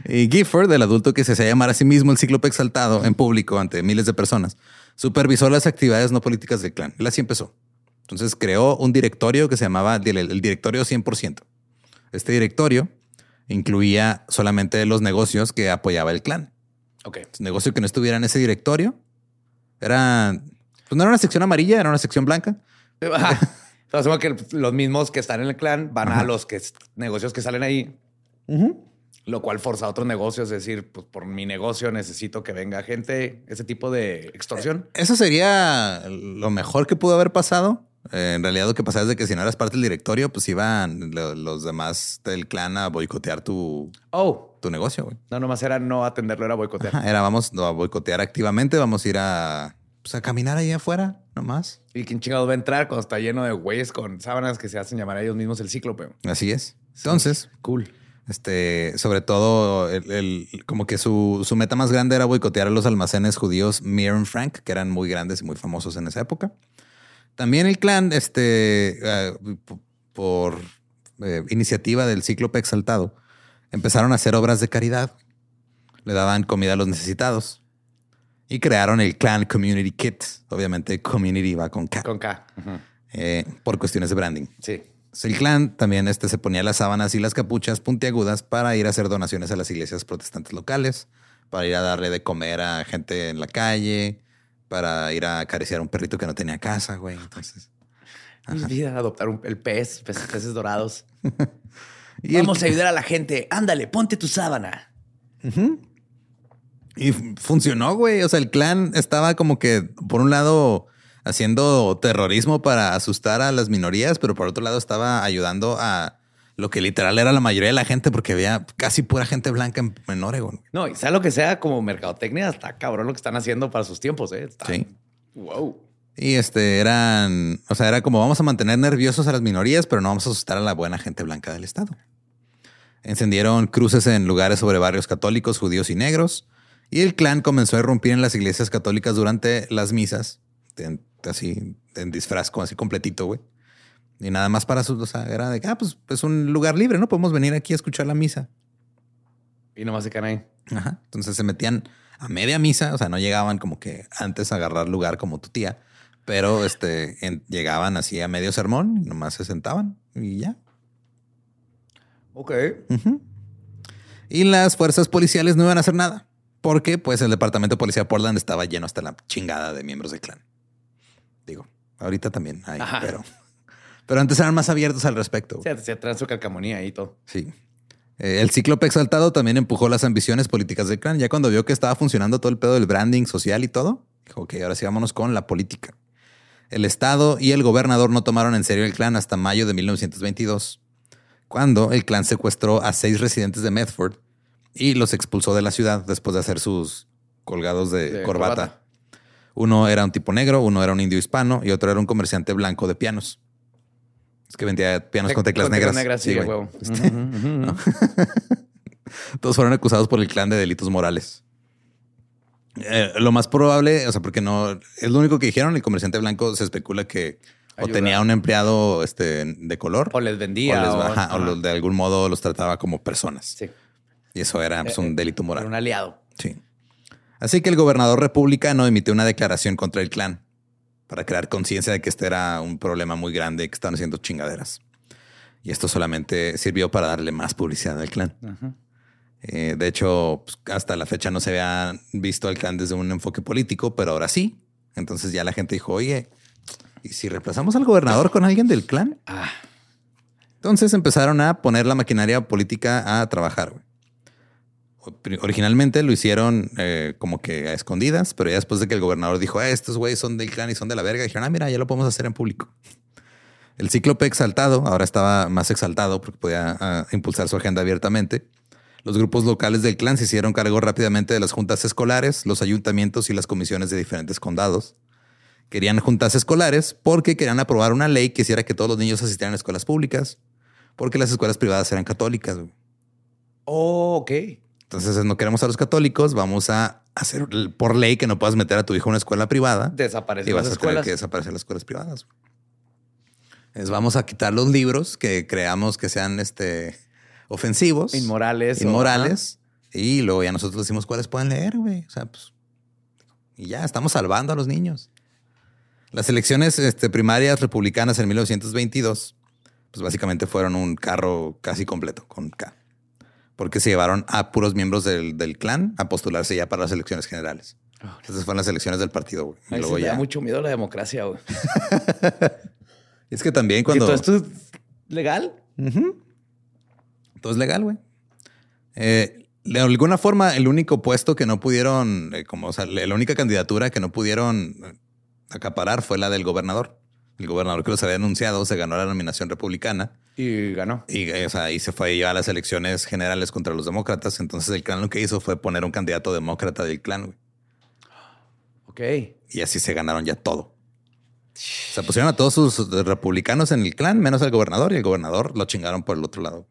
S1: Y Gifford, el adulto que se hacía llamar a sí mismo el cíclope exaltado en público ante miles de personas, supervisó las actividades no políticas del clan. Él así empezó. Entonces creó un directorio que se llamaba el, directorio 100%. Este directorio incluía solamente los negocios que apoyaba el clan.
S2: Ok.
S1: Negocio que no estuviera en ese directorio era, pues no era una sección amarilla, era una sección blanca.
S2: Asumo que los mismos que están en el clan van a los que negocios que salen ahí, lo cual forza a otros negocios. Es decir, pues por mi negocio necesito que venga gente, ese tipo de extorsión.
S1: Eso sería lo mejor que pudo haber pasado. Eh, en realidad lo que pasaba es de que si no eras parte del directorio, pues iban lo- los demás del clan a boicotear tu,
S2: Oh,
S1: tu negocio. güey.
S2: no, nomás era no atenderlo, era boicotear.
S1: Ajá, Era vamos a boicotear activamente, vamos a ir a, pues, a caminar ahí afuera, nomás.
S2: ¿Y quién chingados va a entrar cuando está lleno de güeyes con sábanas que se hacen llamar a ellos mismos el cíclope?
S1: Así es. Entonces,
S2: Cool.
S1: este, sobre todo, el, el- como que su, su meta más grande era boicotear a los almacenes judíos Mir Frank, que eran muy grandes y muy famosos en esa época. También el clan, este, eh, por eh, iniciativa del Cíclope Exaltado, empezaron a hacer obras de caridad. Le daban comida a los necesitados. Y crearon el Clan Community Kit. Obviamente, Community va con K.
S2: Con K.
S1: Eh, por cuestiones de branding.
S2: Sí.
S1: El clan también este, se ponía las sábanas y las capuchas puntiagudas para ir a hacer donaciones a las iglesias protestantes locales, para ir a darle de comer a gente en la calle, para ir a acariciar a un perrito que no tenía casa, güey. Entonces,
S2: vida, adoptar un, el pez, peces, peces dorados.
S1: y, el-
S2: Vamos a ayudar a la gente. Ándale, ponte tu sábana.
S1: Y funcionó, güey. O sea, el clan estaba como que, por un lado, haciendo terrorismo para asustar a las minorías, pero por otro lado estaba ayudando a lo que literal era la mayoría de la gente, porque había casi pura gente blanca en, en Oregon.
S2: No, y sea lo que sea como mercadotecnia, está cabrón lo que están haciendo para sus tiempos, ¿eh? Está-
S1: Sí.
S2: Wow.
S1: Y este eran, o sea, era como vamos a mantener nerviosos a las minorías, pero no vamos a asustar a la buena gente blanca del estado. Encendieron cruces en lugares sobre barrios católicos, judíos y negros, y el clan comenzó a irrumpir en las iglesias católicas durante las misas, en- así en disfraz, así completito, güey. Y nada más para sus, o sea, era de que, ah, pues es un lugar libre, ¿no? Podemos venir aquí a escuchar la misa.
S2: Y nomás se quedan ahí.
S1: Ajá. Entonces se metían a media misa, o sea, no llegaban como que antes a agarrar lugar como tu tía, pero este en- llegaban así a medio sermón y nomás se sentaban y ya.
S2: Ok.
S1: Ujú. Y las fuerzas policiales no iban a hacer nada, porque pues el departamento de policía de Portland estaba lleno hasta la chingada de miembros del clan. Digo, ahorita también hay,
S2: Ajá.
S1: pero, pero antes eran más abiertos al respecto.
S2: Se, se traen su calcamonía y todo.
S1: Sí. Eh, el cíclope exaltado también empujó las ambiciones políticas del clan. Ya cuando vio que estaba funcionando todo el pedo del branding social y todo, dijo, ok, ahora sí vámonos con la política. El Estado y el gobernador no tomaron en serio el clan hasta mayo de 1922, cuando el clan secuestró a seis residentes de Medford y los expulsó de la ciudad después de hacer sus colgados de,
S2: De
S1: corbata.
S2: corbata.
S1: Uno era un tipo negro, uno era un indio hispano y otro era un comerciante blanco de pianos. Es que vendía pianos con teclas negras.
S2: sí, huevo.
S1: Este,
S2: ujú.
S1: Todos fueron acusados por el clan de delitos morales. Eh, lo más probable, o sea, porque no es lo único que dijeron. El comerciante blanco se especula que o tenía un empleado este, de color
S2: O les vendía.
S1: o, les-
S2: o-
S1: ajá, de algún modo los trataba como personas.
S2: Sí.
S1: Y eso era pues, un
S2: eh,
S1: delito moral.
S2: Era un aliado.
S1: Sí. Así que el gobernador republicano emitió una declaración contra el clan para crear conciencia de que este era un problema muy grande que estaban haciendo chingaderas. Y esto solamente sirvió para darle más publicidad al clan.
S2: Ajá.
S1: Eh, de hecho, pues, hasta la fecha no se había visto al clan desde un enfoque político, pero ahora sí. Entonces ya la gente dijo, oye, ¿y si reemplazamos al gobernador con alguien del clan?
S2: Ah,
S1: Entonces empezaron a poner la maquinaria política a trabajar. güey. Originalmente lo hicieron eh, como que a escondidas, pero ya después de que el gobernador dijo, "Ah, estos güeyes son del clan y son de la verga, dijeron, ah, mira, ya lo podemos hacer en público. El cíclope exaltado ahora estaba más exaltado porque podía ah, impulsar su agenda abiertamente. Los grupos locales del clan se hicieron cargo rápidamente de las juntas escolares, los ayuntamientos y las comisiones de diferentes condados. Querían juntas escolares porque querían aprobar una ley que hiciera que todos los niños asistieran a escuelas públicas, porque las escuelas privadas eran católicas.
S2: Oh, ok.
S1: Entonces no queremos a los católicos, vamos a hacer por ley que no puedas meter a tu hijo a una escuela privada
S2: Desaparecen
S1: y vas
S2: las
S1: a tener
S2: escuelas.
S1: que desaparecer las escuelas privadas. Es, vamos a quitar los libros que creamos que sean este, ofensivos,
S2: Inmorales. o-
S1: inmorales, y luego ya nosotros decimos cuáles pueden leer, güey. O sea, pues, y ya estamos salvando a los niños. Las elecciones este, primarias republicanas en 1922, pues básicamente fueron un carro casi completo con K. Porque se llevaron a puros miembros del, del clan a postularse ya para las elecciones generales.
S2: Ah,
S1: Esas fueron las elecciones del partido, güey. Y luego
S2: sí me da
S1: ya.
S2: mucho miedo la democracia, güey.
S1: Es que también
S2: ¿Y
S1: cuando.
S2: todo esto es legal?
S1: Ujú. Todo es legal, güey. Eh, de alguna forma, el único puesto que no pudieron, eh, como, o sea, la la única candidatura que no pudieron eh, acaparar fue la del gobernador. El gobernador que los había anunciado se ganó la nominación republicana
S2: Y ganó.
S1: y, eh, o sea, y se fue a las elecciones generales contra los demócratas. Entonces el clan lo que hizo fue poner un candidato demócrata del clan, güey.
S2: Ok.
S1: Y así se ganaron ya todo. Se pusieron a todos sus republicanos en el clan, menos al gobernador, y el gobernador lo chingaron por el otro lado.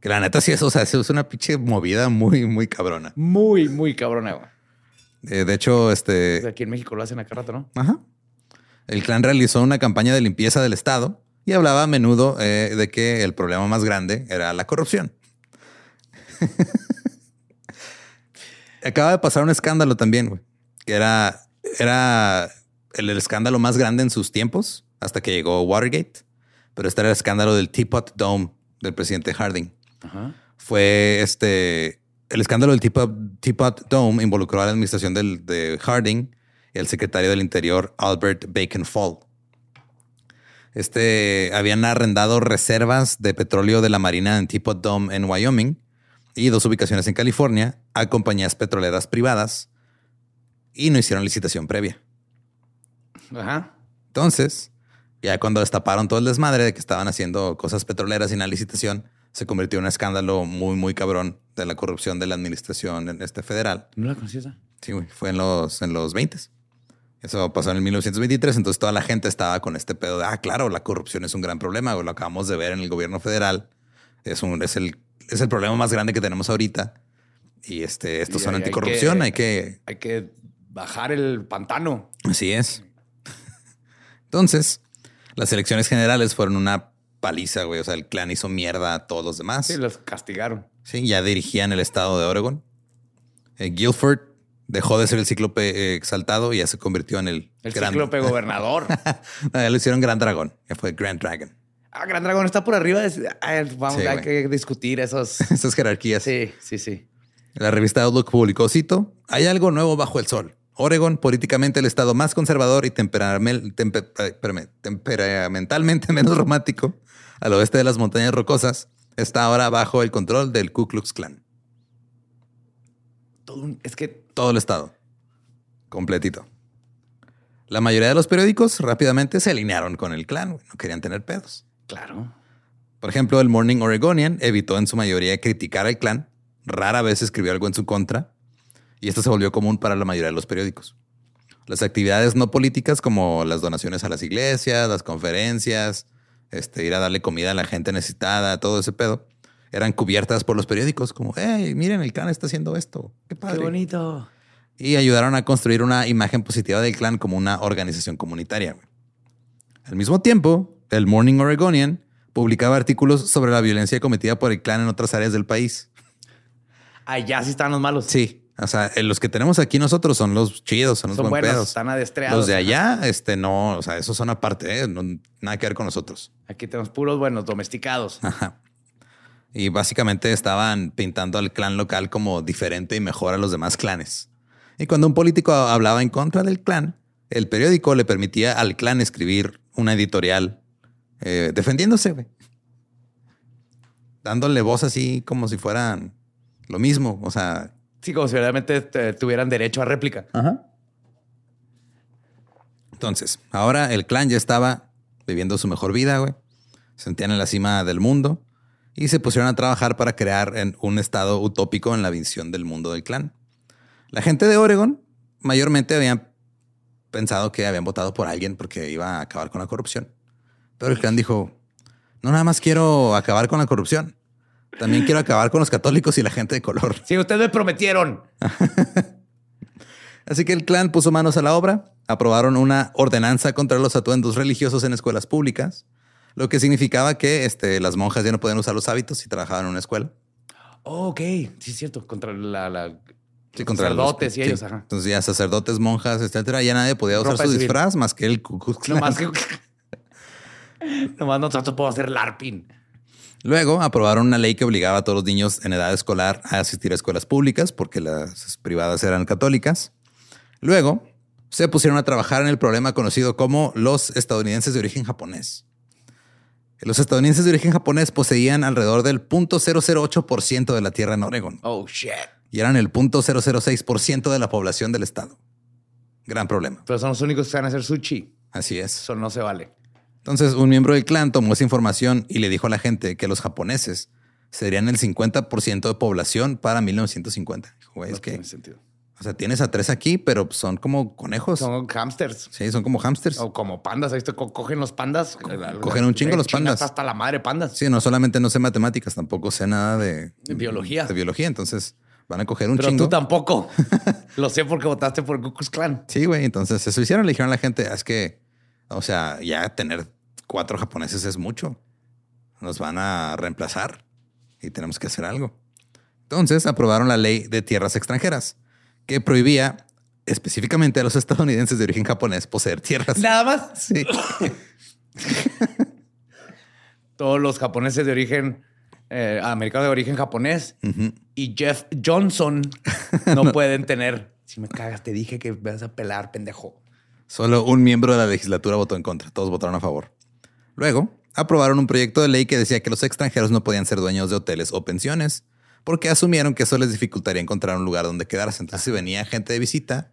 S1: Que la neta sí es, o sea, es una pinche movida muy, muy cabrona.
S2: Muy, muy cabrona, güey.
S1: Eh, de hecho, este,
S2: Aquí en México lo hacen acá rato, ¿no?
S1: ajá. El clan realizó una campaña de limpieza del Estado y hablaba a menudo eh, de que el problema más grande era la corrupción. Acaba de pasar un escándalo también, güey, que era, era el, el escándalo más grande en sus tiempos hasta que llegó Watergate. Pero este era el escándalo del Teapot Dome del presidente Harding.
S2: Ajá.
S1: Fue este. El escándalo del Teapot, Teapot Dome involucró a la administración del, de Harding y al secretario del Interior, Albert Bacon Fall. Este habían arrendado reservas de petróleo de la Marina en Teapot Dome en Wyoming y dos ubicaciones en California a compañías petroleras privadas y no hicieron licitación previa.
S2: Ajá.
S1: Entonces, ya cuando destaparon todo el desmadre de que estaban haciendo cosas petroleras sin la licitación, se convirtió en un escándalo muy, muy cabrón de la corrupción de la administración en este federal.
S2: ¿No la conocí esa?
S1: Sí, güey, fue en los, en los 20. Eso pasó en el 1923, entonces toda la gente estaba con este pedo de, ah, claro, la corrupción es un gran problema, lo acabamos de ver en el gobierno federal, es, un, es, el, es el problema más grande que tenemos ahorita. Y este, estos
S2: Y
S1: son
S2: hay- hay
S1: anticorrupción,
S2: que-
S1: hay que
S2: Hay que bajar el pantano.
S1: Así es. Entonces, las elecciones generales fueron una paliza, güey. O sea, el clan hizo mierda a todos los demás.
S2: Sí, los castigaron.
S1: Sí, ya dirigían el estado de Oregon. Eh, Guilford dejó de ser el cíclope eh, exaltado y ya se convirtió en el,
S2: El
S1: gran...
S2: cíclope gobernador.
S1: No, ya lo hicieron Gran Dragón. Ya fue Grand Dragon.
S2: ah, Gran Dragón está por arriba. de- ah, vamos,
S1: Sí,
S2: hay que discutir esos.
S1: Esas jerarquías.
S2: Sí, sí, sí.
S1: La revista Outlook publicó, cito, hay algo nuevo bajo el sol. Oregon, políticamente el estado más conservador y temperamentalmente menos romántico, al oeste de las montañas rocosas, está ahora bajo el control del Ku Klux Klan.
S2: Todo un- es que
S1: Todo el estado. Completito. La mayoría de los periódicos rápidamente se alinearon con el clan, no querían tener pedos.
S2: Claro.
S1: Por ejemplo, el Morning Oregonian evitó en su mayoría criticar al clan, rara vez escribió algo en su contra, y esto se volvió común para la mayoría de los periódicos. Las actividades no políticas como las donaciones a las iglesias, las conferencias, este, ir a darle comida a la gente necesitada, todo ese pedo, eran cubiertas por los periódicos como, hey, miren, el clan está haciendo esto. Qué padre.
S2: Qué bonito.
S1: Y ayudaron a construir una imagen positiva del clan como una organización comunitaria. Al mismo tiempo, el Morning Oregonian publicaba artículos sobre la violencia cometida por el clan en otras áreas del país.
S2: Allá sí están los malos.
S1: Sí, o sea, eh, los que tenemos aquí nosotros son los chidos, son los
S2: Son buenos,
S1: pedos.
S2: están adestreados.
S1: Los de allá, este, no, o sea, esos son aparte, ¿eh? No- nada que ver con nosotros.
S2: Aquí tenemos puros buenos, domesticados.
S1: Ajá. Y básicamente estaban pintando al clan local como diferente y mejor a los demás clanes. Y cuando un político hablaba en contra del clan, el periódico le permitía al clan escribir una editorial eh, defendiéndose, güey. Dándole voz así como si fueran lo mismo. O sea,
S2: Sí, como si eh, tuvieran derecho a réplica.
S1: entonces, ahora el clan ya estaba viviendo su mejor vida, güey. Se sentían en la cima del mundo y se pusieron a trabajar para crear en un estado utópico en la visión del mundo del clan. La gente de Oregon mayormente habían pensado que habían votado por alguien porque iba a acabar con la corrupción. Pero el clan dijo, no nada más quiero acabar con la corrupción, también quiero acabar con los católicos y la gente de color.
S2: Sí, ustedes me prometieron.
S1: Así que el clan puso manos a la obra, aprobaron una ordenanza contra los atuendos religiosos en escuelas públicas, lo que significaba que este, las monjas ya no podían usar los hábitos si trabajaban en una escuela.
S2: Oh, ok, sí, es cierto. Contra la, la-
S1: Sí, contra los-
S2: sacerdotes y
S1: sí.
S2: ellos. Ajá.
S1: Entonces ya sacerdotes, monjas, etcétera, ya nadie podía usar
S2: Ropa
S1: su disfraz más que el Ku Klux
S2: No
S1: Klan.
S2: más que. Nomás nosotros podemos hacer LARPing.
S1: Luego aprobaron una ley que obligaba a todos los niños en edad escolar a asistir a escuelas públicas porque las privadas eran católicas. Luego se pusieron a trabajar en el problema conocido como los estadounidenses de origen japonés. Los estadounidenses de origen japonés poseían alrededor del 0.008% de la tierra en Oregon
S2: Oh, shit.
S1: y eran el 0.006% de la población del estado. Gran problema.
S2: Pero son los únicos que saben hacer sushi.
S1: Así es.
S2: Eso no se vale.
S1: Entonces, un miembro del clan tomó esa información y le dijo a la gente que los japoneses serían el 50% de población para 1950. Dijo, güey,
S2: No
S1: es que,
S2: tiene sentido.
S1: O sea, tienes a tres aquí, pero son como conejos.
S2: Son hamsters.
S1: Sí, son como hamsters.
S2: O como pandas. Ahí cogen los pandas.
S1: cogen un chingo
S2: De
S1: los pandas.
S2: Hasta la madre pandas.
S1: Sí, no solamente no sé matemáticas, tampoco sé nada de,
S2: De biología.
S1: De biología, entonces van a coger un
S2: Pero
S1: chingo.
S2: tú tampoco. Lo sé porque votaste por Ku Klan.
S1: Sí, güey. Entonces eso hicieron. Le dijeron a la gente, "Ah, es que, o sea, ya tener cuatro japoneses es mucho. Nos van a reemplazar y tenemos que hacer algo. Entonces aprobaron la ley de tierras extranjeras que prohibía específicamente a los estadounidenses de origen japonés poseer tierras.
S2: Nada más.
S1: Sí.
S2: Todos los japoneses de origen, eh, americanos de origen japonés y Jeff Johnson no, pueden tener. Si me cagas, te dije que vas a pelar, pendejo.
S1: Solo un miembro de la legislatura votó en contra. Todos votaron a favor. Luego, aprobaron un proyecto de ley que decía que los extranjeros no podían ser dueños de hoteles o pensiones, porque asumieron que eso les dificultaría encontrar un lugar donde quedarse. Entonces, si venía gente de visita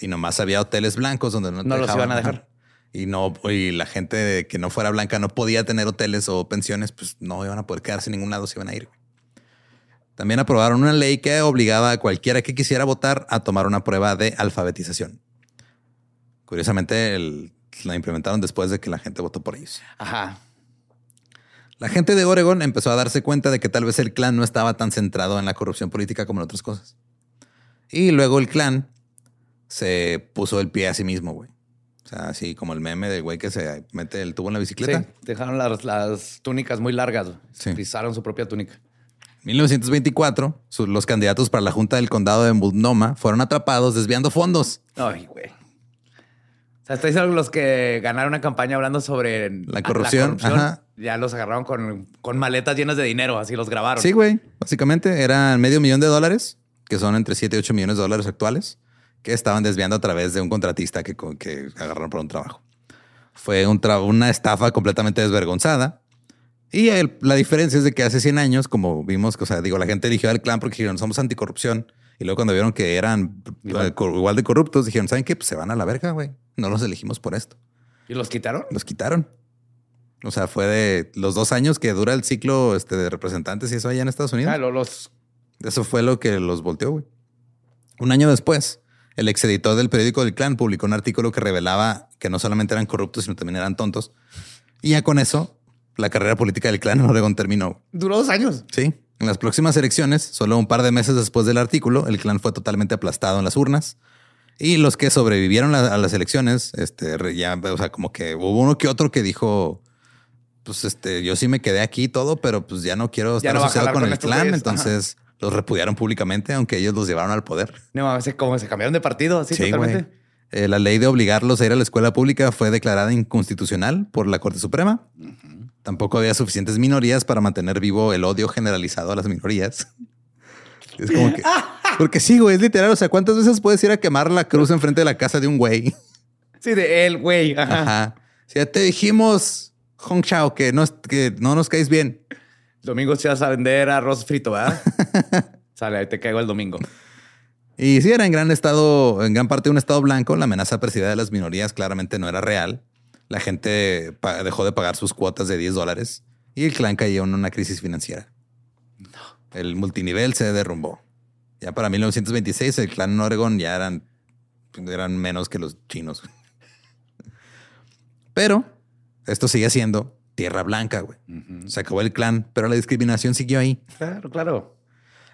S1: y nomás había hoteles blancos donde no, te
S2: No los iban a dejar.
S1: Y no, y la gente que no fuera blanca no podía tener hoteles o pensiones, pues no iban a poder quedarse en ningún lado, se iban a ir. También aprobaron una ley que obligaba a cualquiera que quisiera votar a tomar una prueba de alfabetización. Curiosamente, el- la implementaron después de que la gente votó por ellos.
S2: Ajá.
S1: La gente de Oregon empezó a darse cuenta de que tal vez el clan no estaba tan centrado en la corrupción política como en otras cosas. Y luego el clan se puso el pie a sí mismo, güey. O sea, así como el meme del güey que se mete el tubo en la bicicleta.
S2: Sí, dejaron las, las túnicas muy largas.
S1: Sí.
S2: Pisaron su propia túnica.
S1: 1924, su- los candidatos para la Junta del Condado de Multnomah fueron atrapados desviando fondos.
S2: Ay, güey. O sea, estáis los que ganaron una campaña hablando sobre
S1: La corrupción, ajá.
S2: Ya los agarraron con, con maletas llenas de dinero, así los grabaron.
S1: Sí, güey. Básicamente eran medio millón de dólares, que son entre 7 y 8 millones de dólares actuales, que estaban desviando a través de un contratista que, que agarraron por un trabajo. Fue un tra- una estafa completamente desvergonzada. Y el- la diferencia es de que hace 100 años, como vimos, que, o sea, digo, la gente eligió al clan porque dijeron, somos anticorrupción. Y luego cuando vieron que eran
S2: Igual.
S1: de corruptos, dijeron, ¿saben qué? Pues se van a la verga, güey. No los elegimos por esto.
S2: ¿Y los quitaron?
S1: Los quitaron. O sea, fue de los dos años que dura el ciclo este, de representantes y eso allá en Estados Unidos.
S2: Ah, lo- los...
S1: Eso fue lo que los volteó, güey. Un año después, el exeditor del periódico del clan publicó un artículo que revelaba que no solamente eran corruptos, sino también eran tontos. Y ya con eso, la carrera política del clan en Oregón terminó.
S2: Duró dos años.
S1: Sí. En las próximas elecciones, solo un par de meses después del artículo, el clan fue totalmente aplastado en las urnas. Y los que sobrevivieron a las elecciones, este, ya, o sea, como que hubo uno que otro que dijo, pues, este, yo sí me quedé aquí y todo, pero pues ya no quiero estar
S2: no a
S1: asociado con,
S2: con
S1: el clan. Entonces los repudiaron públicamente, aunque ellos los llevaron al poder.
S2: No mames, como se cambiaron de partido, así
S1: Sí,
S2: totalmente.
S1: Eh, la ley de obligarlos a ir a la escuela pública fue declarada inconstitucional por la Corte Suprema. Tampoco había suficientes minorías para mantener vivo el odio generalizado a las minorías. Es como que... Porque sí, güey, es literal. O sea, ¿cuántas veces puedes ir a quemar la cruz enfrente de la casa de un güey?
S2: Sí, de él, güey. Ajá.
S1: Ajá. Si ya te dijimos, Hong Chao, que no, que no nos caes bien.
S2: Domingo te vas a vender arroz frito, ¿verdad? Sale, ahí te caigo el domingo.
S1: Y sí, era en gran estado, en gran parte un estado blanco. La amenaza percibida de las minorías claramente no era real. La gente dejó de pagar sus cuotas de 10 dólares y el clan cayó en una crisis financiera. El multinivel se derrumbó. Ya para 1926 el clan en Oregon ya eran, eran menos que los chinos. Pero esto sigue siendo tierra blanca, güey. Se acabó el clan, pero la discriminación siguió ahí.
S2: Claro, claro.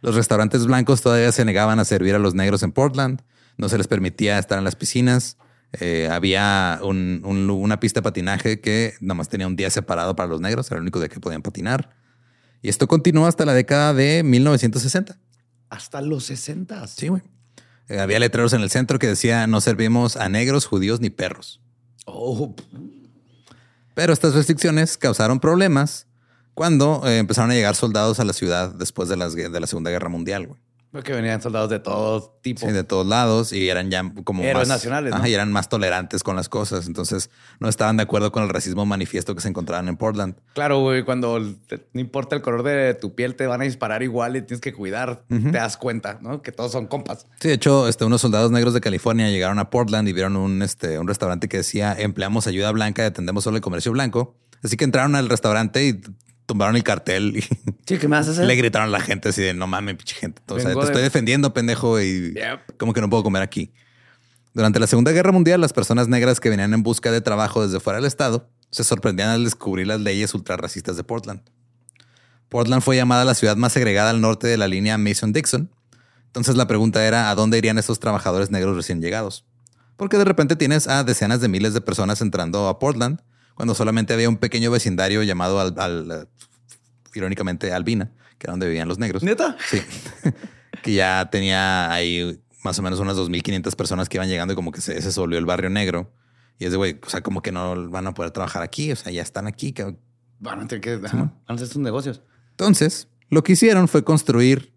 S1: Los restaurantes blancos todavía se negaban a servir a los negros en Portland. No se les permitía estar en las piscinas. Eh, había un- un lu- una pista de patinaje que nada más tenía un día separado para los negros. Era el único día que podían patinar. Y esto continuó hasta la década de 1960.
S2: Hasta los 60.
S1: Sí, güey. Eh, había letreros en el centro que decía no servimos a negros, judíos ni perros.
S2: Oh,
S1: Pero estas restricciones causaron problemas cuando eh, empezaron a llegar soldados a la ciudad después de, las, de la Segunda Guerra Mundial. güey.
S2: Porque venían soldados de todo tipo.
S1: Sí, de todos lados y eran ya como
S2: Héroes
S1: más
S2: nacionales, ¿no?
S1: Ajá, y eran más tolerantes con las cosas. Entonces no estaban de acuerdo con el racismo manifiesto que se encontraban en Portland.
S2: Claro, güey, cuando te- no importa el color de tu piel, te van a disparar igual y tienes que cuidar. Te das cuenta, ¿no? Que todos son compas.
S1: Sí, de hecho, este, unos soldados negros de California llegaron a Portland y vieron un, este, un restaurante que decía empleamos ayuda blanca y atendemos solo el comercio blanco. Así que entraron al restaurante y tumbaron el cartel y
S2: Sí, ¿qué hacer?
S1: le gritaron a la gente así de no mames, pinche gente. O sea, te
S2: de-
S1: estoy defendiendo, pendejo, y
S2: Yep.
S1: como que no puedo comer aquí. Durante la Segunda Guerra Mundial, las personas negras que venían en busca de trabajo desde fuera del estado se sorprendían al descubrir las leyes ultrarracistas de Portland. Portland fue llamada la ciudad más segregada al norte de la línea Mason-Dixon. Entonces la pregunta era, ¿a dónde irían esos trabajadores negros recién llegados? Porque de repente tienes a decenas de miles de personas entrando a Portland cuando solamente había un pequeño vecindario llamado, al, al- eh, irónicamente, Albina, que era donde vivían los negros.
S2: ¿Neta?
S1: Sí. que ya tenía ahí más o menos unas 2.500 personas que iban llegando y como que se, se volvió el barrio negro. Y es de, güey, o sea, como que no van a poder trabajar aquí. O sea, ya están aquí. cabrón.
S2: Van a tener que ajá, van a hacer sus negocios.
S1: Entonces, lo que hicieron fue construir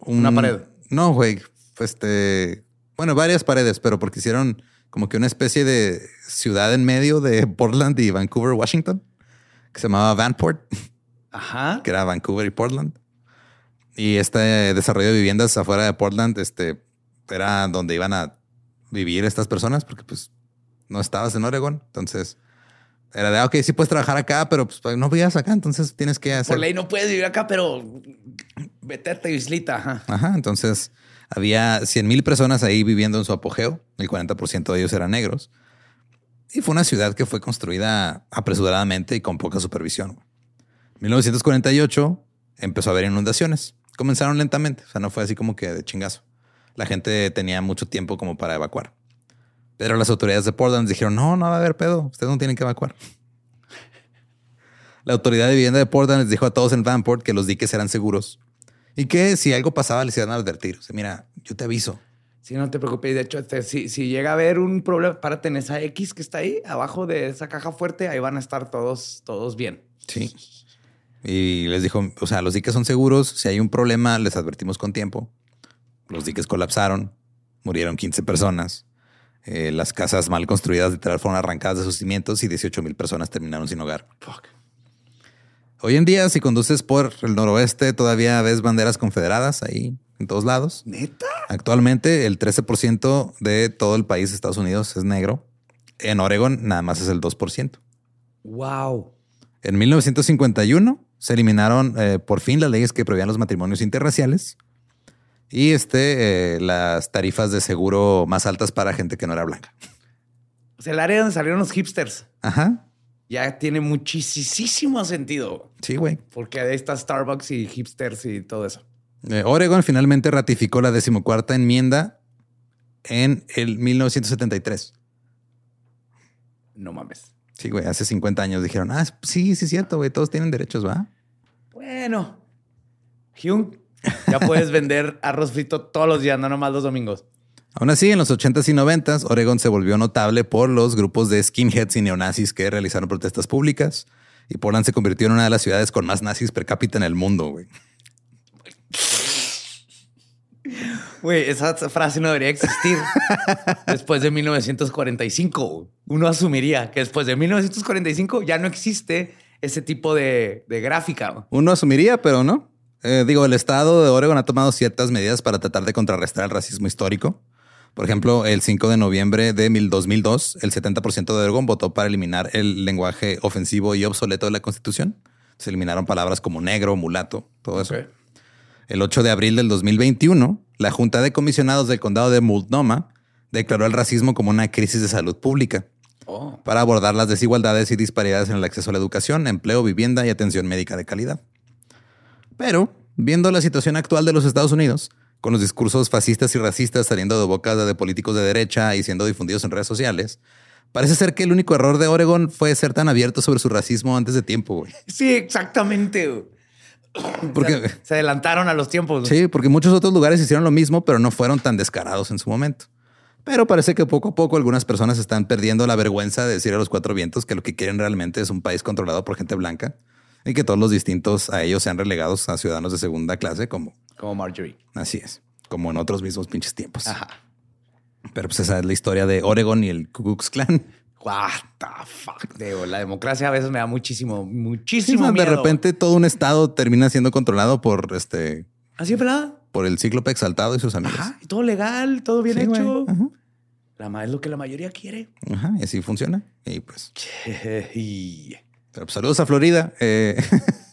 S1: un-
S2: Una pared.
S1: No, güey. pues, Este, bueno, varias paredes, pero porque hicieron como que una especie de ciudad en medio de Portland y Vancouver, Washington, que se llamaba Vanport,
S2: Ajá.
S1: que era Vancouver y Portland. Y este desarrollo de viviendas afuera de Portland, este, era donde iban a vivir estas personas, porque pues no estabas en Oregon. Entonces, era de, ah, ok, sí puedes trabajar acá, pero pues no vivas acá, entonces tienes que hacer...
S2: Por ley no puedes vivir acá, pero vete a tu islita. Ajá.
S1: Ajá, entonces había 100 mil personas ahí viviendo en su apogeo, el 40% de ellos eran negros. Y fue una ciudad que fue construida apresuradamente y con poca supervisión. En 1948 empezó a haber inundaciones. Comenzaron lentamente, o sea, no fue así como que de chingazo. La gente tenía mucho tiempo como para evacuar. Pero las autoridades de Portland dijeron, no, no va a haber pedo, ustedes no tienen que evacuar. La autoridad de vivienda de Portland les dijo a todos en Vanport que los diques eran seguros y que si algo pasaba les iban a advertir. O sea, mira, yo te aviso.
S2: Sí, no te preocupes. De hecho, este, si, si llega a haber un problema, párate en esa X que está ahí, abajo de esa caja fuerte, ahí van a estar todos, todos bien.
S1: Sí. Y les dijo, o sea, los diques son seguros. Si hay un problema, les advertimos con tiempo. Los diques colapsaron. Murieron 15 personas. Eh, las casas mal construidas literal fueron arrancadas de sus cimientos y 18 mil personas terminaron sin hogar. Hoy en día, si conduces por el noroeste, todavía ves banderas confederadas ahí en todos lados.
S2: ¿Neta?
S1: Actualmente, el 13% de todo el país de Estados Unidos es negro. En Oregon, nada más es el 2%.
S2: Wow.
S1: En 1951 se eliminaron eh, por fin las leyes que prohibían los matrimonios interraciales y este, eh, las tarifas de seguro más altas para gente que no era blanca.
S2: O sea, el área donde salieron los hipsters
S1: Ajá.
S2: Ya tiene muchísimo sentido.
S1: Sí, güey.
S2: Porque ahí está Starbucks y hipsters y todo eso.
S1: Eh, Oregon finalmente ratificó la decimocuarta enmienda en el 1973.
S2: No mames.
S1: Sí, güey, hace 50 años dijeron, ah, sí, sí es cierto, güey, todos tienen derechos, ¿va?
S2: Bueno, Hyun, ya puedes vender arroz frito todos los días, no nomás los domingos.
S1: Aún así, en los 80s y 90s, Oregon se volvió notable por los grupos de skinheads y neonazis que realizaron protestas públicas y Portland se convirtió en una de las ciudades con más nazis per cápita en el mundo, güey.
S2: Güey, esa frase no debería existir después de 1945. Uno asumiría que después de 1945 ya no existe ese tipo de, de gráfica.
S1: Uno asumiría, pero no. Eh, digo, el estado de Oregon ha tomado ciertas medidas para tratar de contrarrestar el racismo histórico. Por ejemplo, el 5 de noviembre de 2002, el 70% de Oregon votó para eliminar el lenguaje ofensivo y obsoleto de la Constitución. Se eliminaron palabras como negro, mulato, todo eso. El 8 de abril del 2021, la Junta de Comisionados del Condado de Multnomah declaró el racismo como una crisis de salud pública
S2: Oh.
S1: para abordar las desigualdades y disparidades en el acceso a la educación, empleo, vivienda y atención médica de calidad. Pero, viendo la situación actual de los Estados Unidos, con los discursos fascistas y racistas saliendo de boca de políticos de derecha y siendo difundidos en redes sociales, parece ser que el único error de Oregon fue ser tan abierto sobre su racismo antes de tiempo, güey.
S2: Sí, exactamente. güey.
S1: Porque,
S2: Se adelantaron a los tiempos. güey.
S1: sí, porque muchos otros lugares hicieron lo mismo, pero no fueron tan descarados en su momento. Pero parece que poco a poco algunas personas están perdiendo la vergüenza de decir a los cuatro vientos que lo que quieren realmente es un país controlado por gente blanca y que todos los distintos a ellos sean relegados a ciudadanos de segunda clase, como
S2: Como Marjorie.
S1: así es, como en otros mismos pinches tiempos.
S2: Ajá.
S1: Pero pues esa es la historia de Oregon y el Ku Klux Klan.
S2: What the fuck. Digo, la democracia a veces me da muchísimo,
S1: Sí,
S2: muchísimo
S1: de
S2: miedo.
S1: repente todo un estado termina siendo controlado por este,
S2: Así es verdad.
S1: por el cíclope exaltado y sus amigos.
S2: Ajá. Y todo legal, todo bien
S1: Sí,
S2: hecho.
S1: Ajá.
S2: La es lo que la mayoría quiere.
S1: Ajá, y así funciona. Y pues Pero, pues, saludos a Florida. Eh,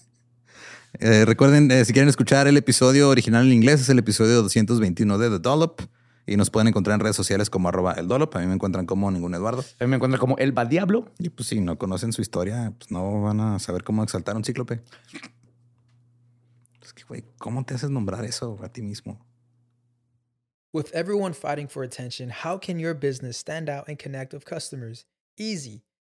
S1: eh, recuerden, eh, si quieren escuchar el episodio original en inglés, es el episodio 221 de The Dollop. Y nos pueden encontrar en redes sociales como arroba el Dollop. A mí me encuentran como ningún Eduardo.
S2: A mí me encuentro como el va diablo.
S1: Y pues si no conocen su historia, pues no van a saber cómo exaltar un cíclope. Es que, güey, ¿cómo te haces nombrar eso a ti mismo?
S4: With everyone fighting for attention, how can your business stand out and connect with customers? Easy.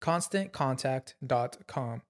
S4: ConstantContact.com.